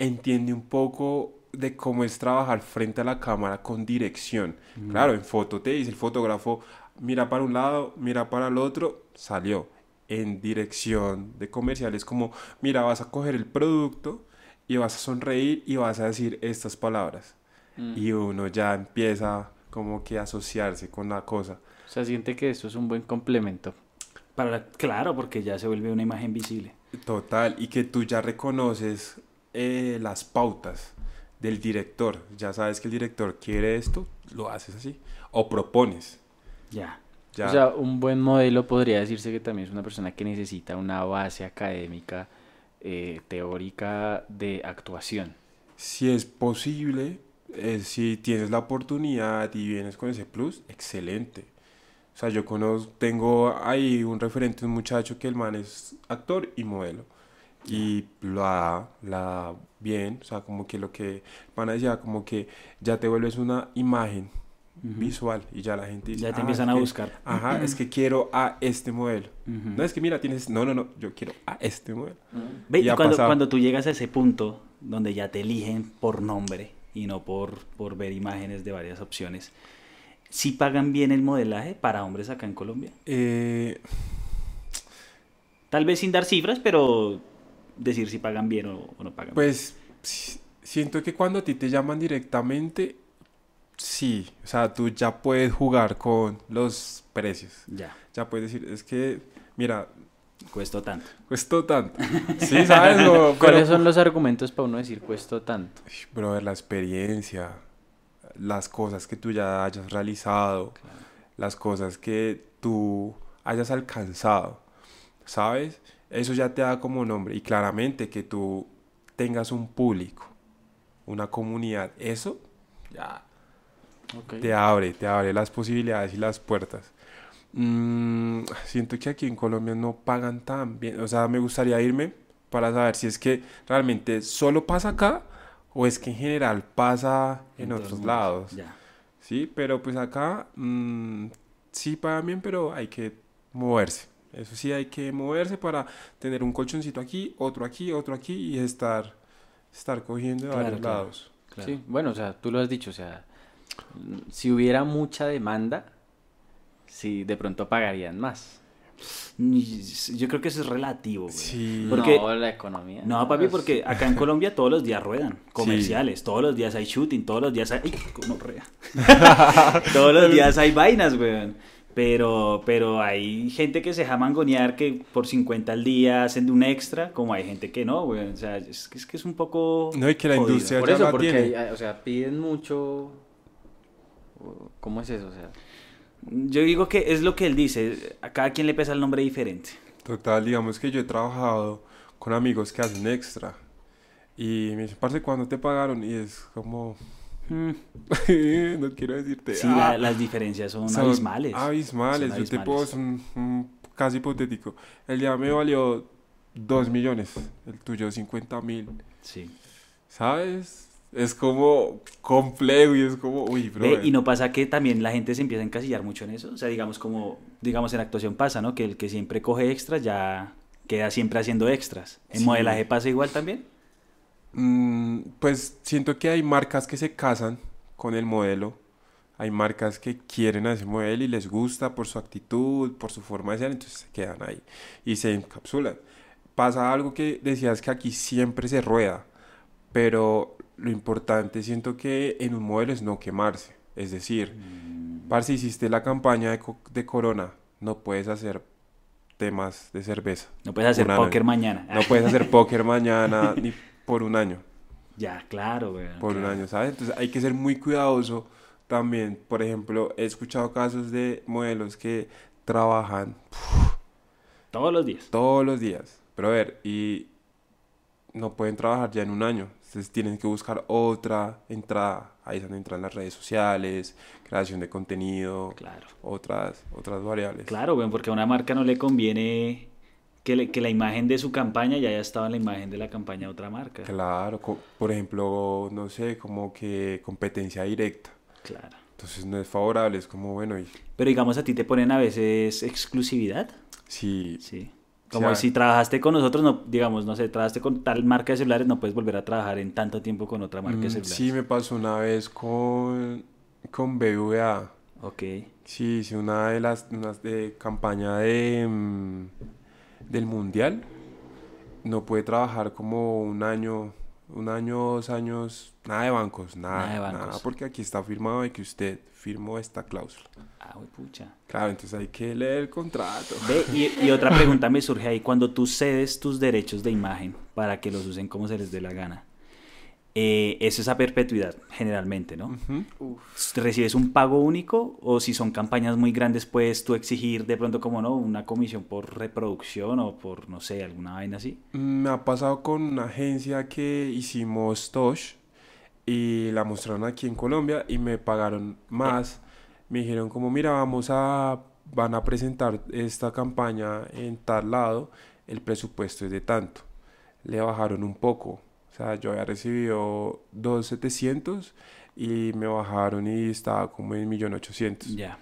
S1: entiende un poco de cómo es trabajar frente a la cámara con dirección. Claro, en foto te dice el fotógrafo, mira para un lado, mira para el otro, salió. En dirección de comercial es como, mira, vas a coger el producto y vas a sonreír y vas a decir estas palabras. Y uno ya empieza como que a asociarse con la cosa.
S3: O sea, siente que esto es un buen complemento.
S2: Para, claro, porque ya se vuelve una imagen visible.
S1: Total, y que tú ya reconoces eh, las pautas del director. Ya sabes que el director quiere esto, lo haces así. O propones.
S2: Ya.
S1: Ya.
S3: O sea, un buen modelo podría decirse que también es una persona que necesita una base académica, eh, teórica de actuación.
S1: si es posible, eh, si tienes la oportunidad y vienes con ese plus, excelente. O sea, yo conozco, tengo ahí un referente, un muchacho que el man es actor y modelo. Y lo da, la bien, o sea, como que lo que van a decir, como que ya te vuelves una imagen visual y ya la gente dice,
S2: Ya te
S1: "Ah,
S2: empiezan
S1: es
S2: a
S1: que-
S2: buscar.
S1: Ajá, es que quiero a este modelo.
S2: Ujú.
S1: No es que mira, tienes, no, no, no, yo quiero a este modelo.
S2: Ve,
S1: Y
S2: cuando,
S1: pasado.
S2: cuando tú llegas a ese punto donde ya te eligen por nombre y no por, por ver imágenes de varias opciones, ¿sí pagan bien el modelaje para hombres acá en Colombia?
S1: Eh,
S2: Tal vez sin dar cifras, pero decir si pagan bien o, o no pagan
S1: Pues si- siento que cuando a ti te llaman directamente, sí, o sea, tú ya puedes jugar con los precios.
S2: bien. Ya,
S1: Ya puedes decir, es que, mira,
S2: cuesta tanto.
S1: cuesta tanto. Sí, ¿sabes? (laughs)
S3: ¿Cuáles
S1: pero-
S3: son los argumentos para uno decir cuesto tanto?
S1: Brother, la experiencia, las cosas que tú ya hayas realizado, las cosas que tú hayas alcanzado, ¿sabes? Eso ya te da como nombre. Y claramente que tú tengas un público, una comunidad, eso ya te abre, te abre las posibilidades y las puertas. Mm, siento que aquí en Colombia no pagan tan bien. O sea, me gustaría irme para saber si es que realmente solo pasa acá o es que en general pasa en, otros lados.
S2: Ya.
S1: Sí, pero pues acá mm, sí pagan bien, pero hay que moverse. Eso sí, hay que moverse para tener un colchoncito aquí, otro aquí, otro aquí y estar, estar cogiendo de
S2: Claro,
S1: varios
S2: claro.
S1: lados.
S2: Claro.
S3: Sí, bueno, o sea, tú lo has dicho, o sea, si hubiera mucha demanda, sí, de pronto pagarían más.
S2: Yo creo que eso es relativo. güey.
S1: Sí.
S2: Porque-
S3: no, la economía.
S2: No, papi,
S3: es-
S2: porque acá en Colombia todos los días ruedan comerciales, todos los días hay shooting, todos los días hay... ¡Ay, gonorrea! (laughs) todos los días hay vainas, weón. Pero, pero hay gente que se deja mangonear que por 50 al día hacen de un extra, como hay gente que no, weón. O sea, es que es, que es un poco...
S1: No, y que la
S2: jodido.
S1: industria
S3: Por
S1: ya
S3: eso,
S1: la
S3: porque,
S1: tiene.
S3: hay- o sea, piden mucho... ¿Cómo es eso? O sea,
S2: Yo digo que es lo que él dice, a cada quien le pesa el nombre diferente.
S1: Total, digamos que yo he trabajado con amigos que hacen extra. Y me dicen, parce, ¿cuándo te pagaron? Y es como,
S2: Mm, (laughs)
S1: no quiero decirte.
S2: Sí,
S1: "Ah".
S2: la- las diferencias son,
S1: Son
S2: abismales.
S1: Abismales.
S2: Son
S1: Yo te puedo,
S2: abismales.
S1: es un, un caso hipotético. El día me valió 2 millones, el tuyo 50 mil.
S2: Sí.
S1: ¿Sabes? Es como complejo y es como, uy, bro.
S2: Ve, y no pasa que también la gente se empieza a encasillar mucho en eso. O sea, digamos como, digamos en actuación pasa, ¿no? Que el que siempre coge extras ya queda siempre haciendo extras. ¿En
S1: Sí.
S2: modelaje pasa igual también?
S1: Mm, pues siento que hay marcas que se casan con el modelo. Hay marcas que quieren a ese modelo y les gusta por su actitud, por su forma de ser, entonces se quedan ahí y se encapsulan. Pasa algo que decías que aquí siempre se rueda, pero lo importante siento que en un modelo es no quemarse. Es decir, parce, hiciste la campaña de, de Corona, no puedes hacer temas de cerveza.
S2: No puedes hacer póker mañana.
S1: No puedes hacer (laughs) póker mañana ni por un año.
S2: Ya, claro, weón.
S1: por un año, ¿sabes? Entonces hay que ser muy cuidadoso también. Por ejemplo, he escuchado casos de modelos que trabajan
S2: Todos los días.
S1: todos los días. Pero a ver, y no pueden trabajar ya en un año. Entonces tienen que buscar otra entrada. Ahí es donde entran las redes sociales, creación de contenido,
S2: Claro.
S1: otras, otras variables.
S2: Claro, porque a una marca no le conviene que, le- que la imagen de su campaña ya haya estado en la imagen de la campaña de otra marca.
S1: Claro, por ejemplo, no sé, como que competencia directa.
S2: Claro.
S1: Entonces no es favorable, es como, bueno, y
S2: Pero digamos, a ti te ponen a veces exclusividad.
S1: si
S2: Sí. Como si trabajaste con nosotros, no, digamos, no sé, trabajaste con tal marca de celulares, no puedes volver a trabajar en tanto tiempo con otra marca de
S1: Mm,
S2: celulares.
S1: Sí, me pasó una vez con, con BBVA.
S2: Ok.
S1: Sí, hice una de las unas de campaña de, mm, del mundial. No pude trabajar como un año, un año, dos años, nada de bancos, nada,
S2: Nada de
S1: nada,
S2: bancos.
S1: porque aquí está firmado de que usted firmó esta cláusula.
S2: Ah, güey, pucha.
S1: Claro, entonces hay que leer el contrato.
S2: Ve, y, y otra pregunta me surge ahí. Cuando tú cedes tus derechos de imagen para que los usen como se les dé la gana, eh, eso es a perpetuidad, generalmente, ¿no? ¿Recibes un pago único o si son campañas muy grandes puedes tú exigir de pronto como no una comisión por reproducción o por no sé alguna vaina así?
S1: Me ha pasado con una agencia que hicimos Tosh y la mostraron aquí en Colombia y me pagaron más. Me dijeron como, mira, vamos a, van a presentar esta campaña en tal lado, el presupuesto es de tanto. Le bajaron un poco. Sea, yo había recibido 2.700 y me bajaron y estaba como en 1.800.000.
S2: Ya.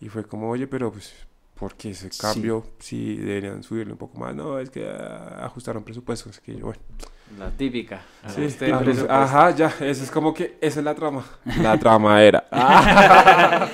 S1: Y fue como, oye, pero pues, ¿por qué ese
S2: Sí.
S1: cambio? Sí, deberían subirle un poco más. No, es que ah, ajustaron presupuestos. Es que yo, bueno.
S3: La típica.
S1: Sí, ajá, ya, eso es como que, esa es la trama. (laughs) La trama era. (laughs)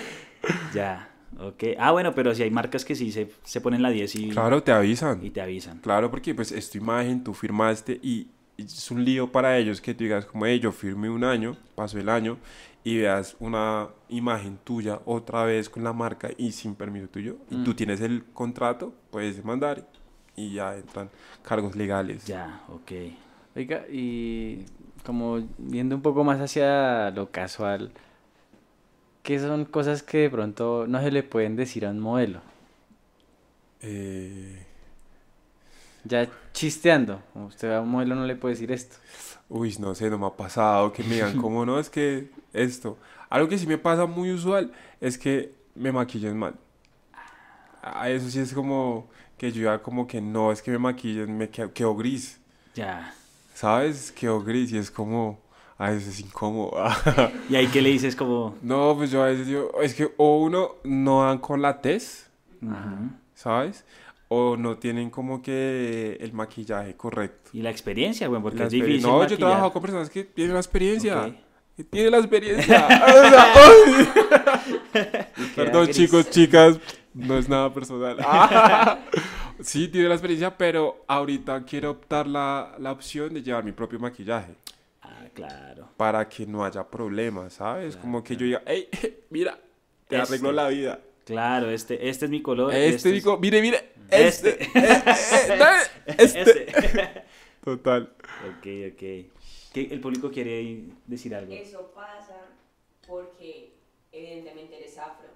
S2: Ya. Ok. Ah, bueno, pero si hay marcas que sí se, se ponen la 10 y,
S1: Claro, te avisan.
S2: y te avisan.
S1: Claro, porque pues es tu imagen, tú firmaste y es un lío para ellos que tú digas como, hey, yo firmé un año, pasó el año y veas una imagen tuya otra vez con la marca y sin permiso tuyo y
S2: Mm.
S1: tú tienes el contrato, puedes demandar y ya entran cargos legales.
S2: Ya, ok.
S3: Oiga, y como viendo un poco más hacia lo casual, ¿qué son cosas que de pronto no se le pueden decir a un modelo?
S1: Eh,
S3: Ya chisteando, usted a un modelo no le puede decir esto.
S1: Uy, no sé, no me ha pasado que me digan, (laughs) ¿cómo no? Es que esto. Algo que sí me pasa muy usual es que me maquillen mal. A eso sí es como que yo ya como que no, es que me maquillen, me quedo, quedo gris,
S2: Ya.
S1: ¿sabes? Quedo gris y es como, a veces es incómodo. (laughs)
S2: Y ahí que le dices como...
S1: no, pues yo a veces digo, es que o uno no dan con la tez,
S2: ujú.
S1: ¿sabes? O no tienen como que el maquillaje correcto.
S2: Y la experiencia, güey, porque
S1: La
S2: es difícil
S1: No, yo he trabajado con personas que tienen la experiencia.
S2: Ok.
S1: que Tienen la experiencia. (laughs) (laughs) Perdón,
S2: gris.
S1: chicos, chicas, no es nada personal. (laughs) Ah, sí, tiene la experiencia, pero ahorita quiero optar la, la opción de llevar mi propio maquillaje
S2: Ah, claro.
S1: para que no haya problemas, ¿sabes?
S2: Claro,
S1: Como que yo diga, hey, mira, te
S2: Este.
S1: arreglo la vida.
S2: Claro, este, este es mi color.
S1: Este,
S2: es-
S1: digo, mire, mire,
S2: Este.
S1: este, (laughs) eh, eh, este.
S2: Este. (laughs)
S1: Total.
S2: ok, ok. ¿Qué- el público quiere decir algo.
S4: Eso pasa porque evidentemente eres afro.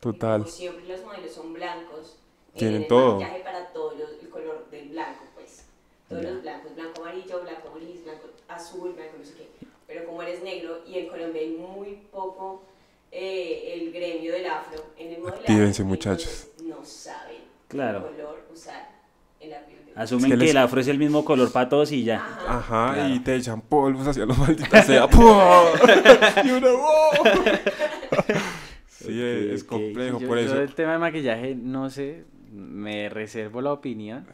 S1: Total.
S4: Como siempre los modelos son blancos.
S1: Tienen
S4: el
S1: todo.
S4: maquillaje para todo el color del blanco, pues. Todos
S2: Ya.
S4: los blancos, blanco amarillo, blanco gris, blanco azul, blanco no sé qué. Pero como eres negro y en Colombia hay muy poco eh, el gremio del afro en el modelaje,
S1: Actívense, muchachos.
S4: no saben
S2: Claro.
S4: qué color usar en la piel de
S2: Asumen
S1: Es
S2: que,
S1: que les-
S2: el afro es el mismo color para todos y ya.
S4: Ajá.
S1: Ajá,
S2: Claro.
S1: y te echan polvos hacia los malditos sea. (laughs) y uno, ¡wow! (laughs) Sí, es, complejo,
S3: Yo-
S1: por
S3: yo
S1: eso.
S3: el tema de maquillaje, no sé, me reservo la opinión.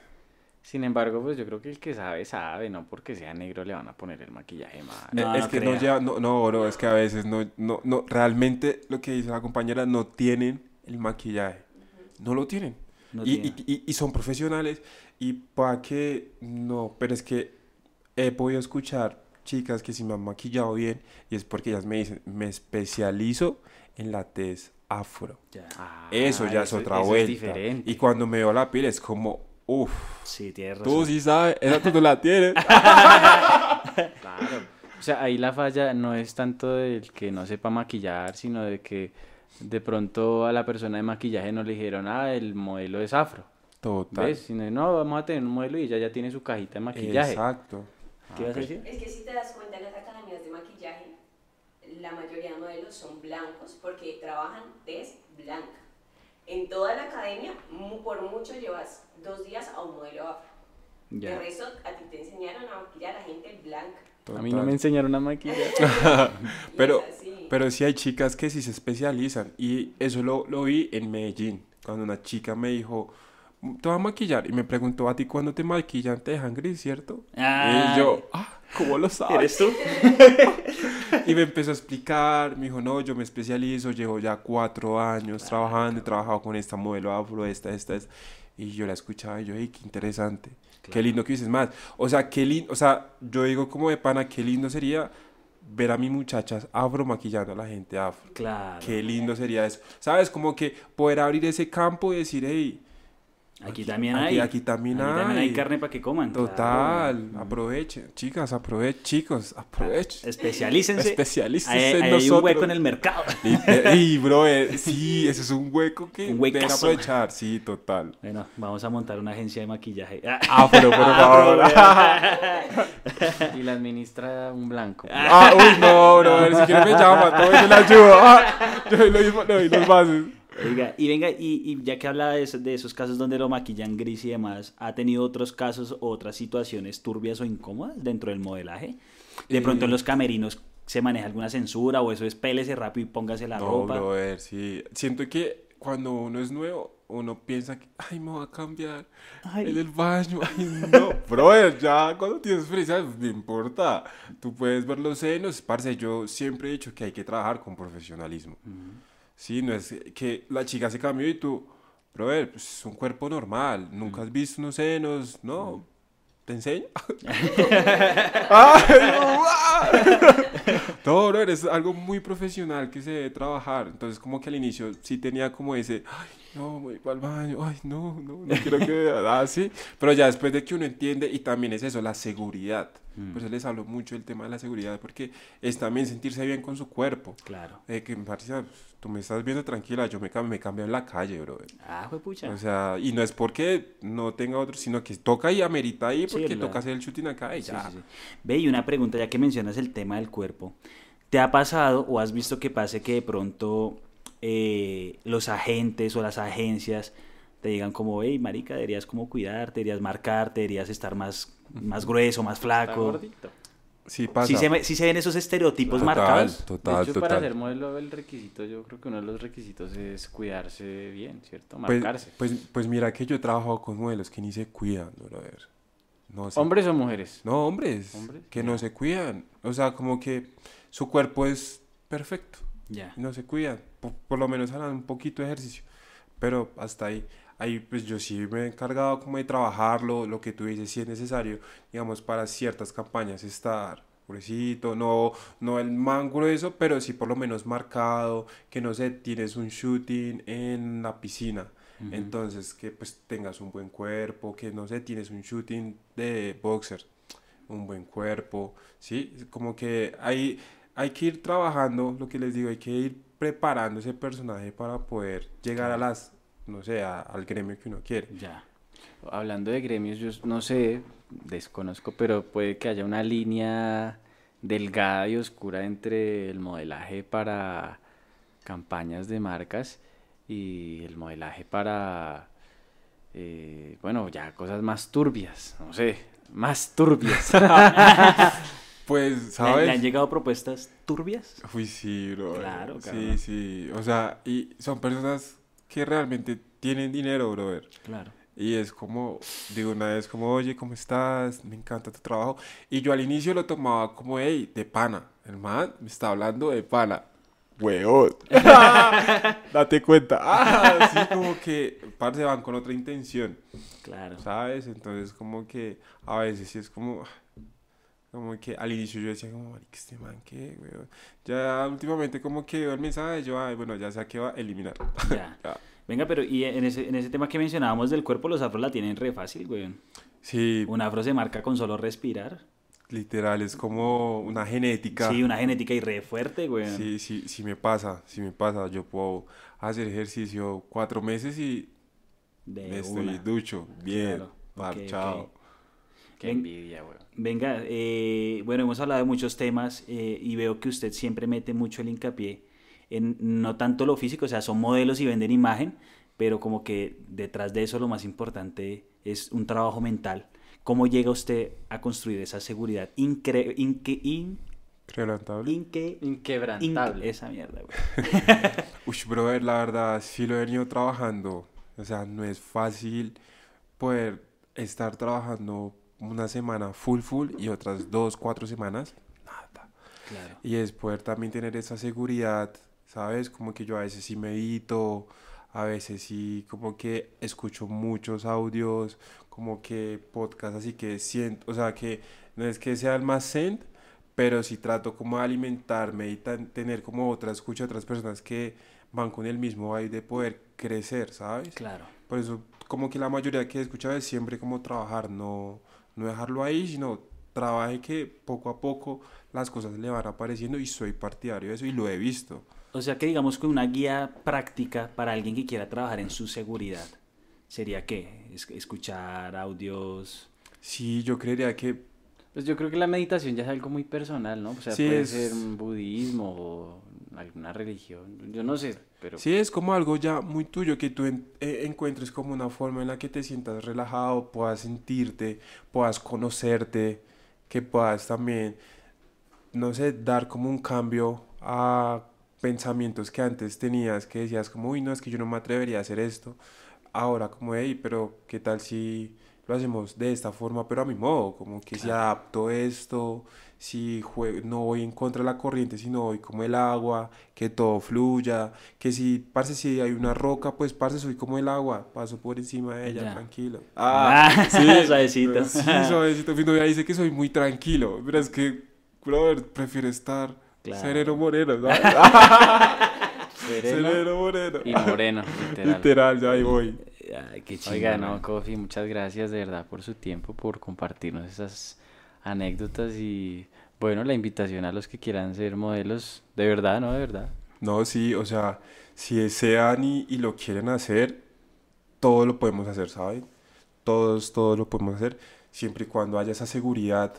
S3: Sin embargo, pues yo creo que el que sabe, sabe, no porque sea negro le van a poner el maquillaje mal.
S2: No,
S1: es
S2: no
S1: que no lleva, no, no, no, es que a veces no, no, no, realmente lo que dice la compañera, no tienen el maquillaje. No lo tienen.
S2: No
S1: y, y- y- y son profesionales. Y para que, no, pero es que he podido escuchar chicas que sí me han maquillado bien y es porque ellas me dicen, me especializo en la tez afro.
S2: Ya.
S3: Ah,
S1: Eso ya es otra
S3: eso
S1: vuelta.
S3: diferente.
S1: Y cuando me veo la piel es como, uff,
S2: Sí, tienes
S1: tú
S2: razón.
S1: sí sabes, esa tú no la tienes. (laughs)
S3: Claro. O sea, ahí la falla no es tanto del que no sepa maquillar, sino de que de pronto a la persona de maquillaje no le dijeron, ah, el modelo es afro.
S1: Total.
S3: ¿Ves? Sino, no, vamos a tener un modelo y ella ya tiene su cajita de maquillaje.
S1: Exacto.
S2: ¿Qué ibas a decir?
S4: Es que si te das cuenta, en las academias de maquillaje, la mayoría de modelos son blancos porque trabajan tez blanca. En toda la academia, por mucho llevas dos días a un modelo afro.
S2: Ya.
S4: De resto, a ti te enseñaron a maquillar a gente blanca.
S3: A mí no me enseñaron a maquillar. (laughs) (laughs)
S1: Pero, pero sí hay chicas que sí se especializan. Y eso lo, lo vi en Medellín. Cuando una chica me dijo, te vas a maquillar. Y me preguntó, a ti cuando te maquillan te dejan gris, ¿cierto?
S2: Ah,
S1: y yo, ah, ¿cómo lo sabes?
S2: ¿Eres tú? (laughs)
S1: Y me empezó a explicar, me dijo, no, yo me especializo, llevo ya cuatro años trabajando, he trabajado con esta modelo afro, esta, esta, esta. Y yo la escuchaba y yo, hey, qué interesante, qué lindo que dices más. O sea, qué lindo, o sea, yo digo como de pana, qué lindo sería ver a mis muchachas afro maquillando a la gente afro.
S2: Claro.
S1: Qué lindo sería eso. ¿Sabes? Como que poder abrir ese campo y decir, hey,
S2: Aquí también
S1: aquí-
S2: hay.
S1: aquí también
S2: también hay
S1: hay.
S2: carne para que coman.
S1: total,
S2: claro.
S1: aprovechen, chicas, aprovechen, chicos, aprovechen.
S2: Especialícense.
S1: Especialícense
S2: Hay,
S1: en
S2: hay un
S1: nosotros.
S2: hueco en el mercado.
S1: Y, bro, eh, sí, ese es un hueco que
S2: Un
S1: deben aprovechar, sí, total.
S2: Bueno, vamos a montar una agencia de maquillaje.
S1: Ah, pero por (laughs) favor.
S3: y la administra un blanco.
S1: Ah, uy, no, bro, si quieres me llama, todo yo le ayudo. Ah, yo lo mismo, le doy los bases.
S2: Oiga, y venga, y, y ya que habla de, eso- de esos casos donde lo maquillan gris y demás, ¿ha tenido otros casos o otras situaciones turbias o incómodas dentro del modelaje? De pronto en
S1: Eh.
S2: los camerinos se maneja alguna censura o eso es pélese rápido y póngase la
S1: No,
S2: ropa.
S1: brother, sí. Siento que cuando uno es nuevo, uno piensa que, ay, me va a cambiar
S2: Ay.
S1: en el baño. Ay, no. (laughs) brother, ya cuando tienes pues, no importa. Tú puedes ver los senos. Parce, yo siempre he dicho que hay que trabajar con profesionalismo. Sí, no es que la chica se cambió y tú, brother, pues, es un cuerpo normal. Nunca has visto unos senos, ¿no? ¿Te enseño? (laughs) ¡Ay, no! No, brother, es algo muy profesional que se debe trabajar. Entonces, como que al inicio sí tenía como ese, ay, no, voy para el baño, ay, no, no, no quiero que así. Pero ya después de que uno entiende, y también es eso, la seguridad. Por eso les hablo mucho del tema de la seguridad, porque es también sentirse bien con su cuerpo.
S2: Claro.
S1: Eh, que parece, ah, tú me estás viendo tranquila, yo me me cambio en la calle, brother.
S2: Ah, fue pucha.
S1: O sea, y no es porque no tenga otro, sino que toca y amerita ahí, porque toca hacer el shooting acá y
S2: Sí,
S1: ya.
S2: sí. Ve, y una pregunta, ya que mencionas el tema del cuerpo. ¿Te ha pasado o has visto que pase que de pronto eh, los agentes o las agencias te digan como, hey, marica, deberías como cuidarte, deberías marcarte, deberías estar más, más grueso, más flaco?
S1: Sí pasa.
S2: Sí se, sí se ven esos estereotipos
S1: Total,
S2: marcados.
S1: total,
S3: de hecho, para
S1: total.
S3: ser modelo, el requisito, yo creo que uno de los requisitos es cuidarse bien, ¿cierto?
S1: Pues,
S3: Marcarse.
S1: pues, pues mira que yo he trabajado con modelos que ni se cuidan, brother. No sé.
S3: ¿Hombres o mujeres?
S1: No, hombres.
S3: ¿Hombres?
S1: Que no se cuidan. O sea, como que su cuerpo es perfecto.
S2: Ya.
S1: y No se cuidan. Por, por lo menos harán un poquito de ejercicio. Pero hasta ahí. Ahí pues yo sí me he encargado como de trabajarlo, lo que tú dices, si es necesario, digamos, para ciertas campañas estar gruesito, no, no el man grueso, pero sí por lo menos marcado, que no sé, tienes un shooting en la piscina, entonces que pues tengas un buen cuerpo, que no sé, tienes un shooting de boxer, un buen cuerpo, ¿sí? Como que hay, hay que ir trabajando, lo que les digo, hay que ir preparando ese personaje para poder llegar a las, no sé, a- al gremio que uno quiere.
S2: Ya.
S3: Hablando de gremios, yo no sé, desconozco, pero puede que haya una línea delgada y oscura entre el modelaje para campañas de marcas y el modelaje para, eh, bueno, ya cosas más turbias, no sé, más turbias. (laughs)
S1: Pues,
S2: ¿Le,
S1: ¿sabes?
S2: le han llegado propuestas turbias?
S1: Uy, sí, bro.
S2: Claro,
S1: Sí,
S2: cabrón.
S1: sí. O sea, y son personas que realmente tienen dinero, brother.
S2: Claro.
S1: Y es como, digo, una vez como, oye, ¿cómo estás? Me encanta tu trabajo. Y yo al inicio lo tomaba como, hey, de pana. El man me está hablando de pana. Weón. (laughs) Date cuenta. Ah, así como que, parce, van con otra intención,
S2: Claro.
S1: ¿sabes? Entonces, como que a veces sí es como, como que al inicio yo decía, como, marica, este man, ¿qué, weón? Ya últimamente, como que veo el mensaje, yo, ay, bueno, ya sé a qué va a eliminar.
S2: Ya. (laughs)
S1: Ya.
S2: Venga, pero y en ese, en ese tema que mencionábamos del cuerpo, los afros la tienen re fácil, güey.
S1: Sí,
S2: Un afro se marca con solo respirar.
S1: literal, es como una genética.
S2: Sí, una genética y re fuerte, güey.
S1: Sí, sí, sí me pasa, sí me pasa. Yo puedo hacer ejercicio cuatro meses y
S2: De
S1: me estoy ducho, bien,
S2: Claro.
S3: Qué
S2: Ven-
S3: envidia, weón.
S2: Venga, eh, bueno, hemos hablado de muchos temas eh, y veo que usted siempre mete mucho el hincapié en no tanto lo físico, o sea, son modelos y venden imagen, pero como que detrás de eso lo más importante es un trabajo mental. ¿Cómo llega usted a construir esa seguridad incre inque- in- inque-
S3: Inquebrantable.
S2: inque- esa mierda, güey. (laughs)
S1: Uy, brother, la verdad, sí lo he venido trabajando. O sea, no es fácil poder estar trabajando una semana full full y otras dos, cuatro semanas, nada.
S2: Claro.
S1: Y es poder también tener esa seguridad, ¿sabes? Como que yo a veces sí medito, a veces sí como que escucho muchos audios, como que podcast, así que siento, o sea, que no es que sea el más zen, pero sí trato como de alimentarme y tan- tener como otra escucha otras personas que van con el mismo vibe de poder crecer, ¿sabes?
S2: Claro.
S1: Por eso, como que la mayoría que he escuchado es siempre como trabajar, no, no dejarlo ahí, sino trabaje que poco a poco las cosas le van apareciendo y soy partidario de eso y lo he visto.
S2: O sea que digamos que una guía práctica para alguien que quiera trabajar en su seguridad sería qué? Es- escuchar audios.
S1: Sí, yo creería que
S3: Pues yo creo que la meditación ya es algo muy personal, ¿no? O sea,
S1: Sí,
S3: puede
S1: es-
S3: ser un budismo o alguna religión. Yo no sé, pero
S1: sí es como algo ya muy tuyo, que tú en- eh, encuentres como una forma en la que te sientas relajado, puedas sentirte, puedas conocerte, que puedas también, no sé, dar como un cambio a pensamientos que antes tenías, que decías como, uy, no, es que yo no me atrevería a hacer esto. Ahora como, hey, pero ¿qué tal si lo hacemos de esta forma, pero a mi modo? Como que si adapto esto, si jue- no voy en contra de la corriente, sino voy como el agua, que todo fluya, que si, parce, si hay una roca, pues, parce, soy como el agua, paso por encima de ella,
S2: Ya.
S1: tranquilo. (laughs)
S2: Ah, (laughs) suavecito.
S1: Sí, suavecito. Mi novia dice que soy muy tranquilo, pero es que, brother, prefiero estar
S2: Claro.
S1: sereno moreno, ¿sabes? (laughs)
S3: sereno
S1: sereno moreno.
S3: y moreno, literal.
S1: Literal, ya ahí voy.
S2: Ay, qué chingón.
S3: Oiga, no, Kofi, muchas gracias de verdad por su tiempo, por compartirnos esas anécdotas y bueno, la invitación a los que quieran ser modelos, de verdad, ¿no? De verdad.
S1: No, sí, o sea, si desean y, y lo quieren hacer, todo lo podemos hacer, ¿saben? Todos, todos lo podemos hacer, siempre y cuando haya esa seguridad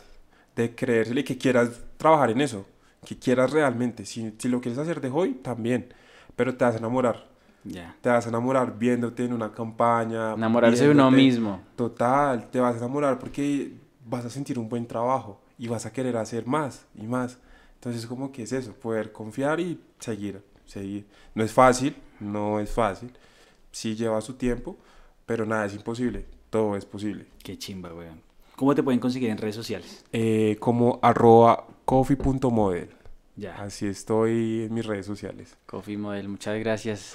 S1: de creérselo y que quieras trabajar en eso, que quieras realmente. Si, si lo quieres hacer de hoy, también, pero te vas a enamorar.
S2: Ya.
S1: Te vas a enamorar viéndote en una campaña.
S3: Enamorarse de uno mismo.
S1: Total, te vas a enamorar porque vas a sentir un buen trabajo y vas a querer hacer más y más. Entonces, como que es eso, poder confiar y seguir, seguir. No es fácil, no es fácil. Sí lleva su tiempo, pero nada es imposible, todo es posible.
S2: Qué chimba, weón. ¿Cómo te pueden conseguir en redes sociales?
S1: Eh, como arroba coffee.model.
S2: Ya.
S1: Así estoy en mis redes sociales.
S3: Kofi Model, muchas gracias.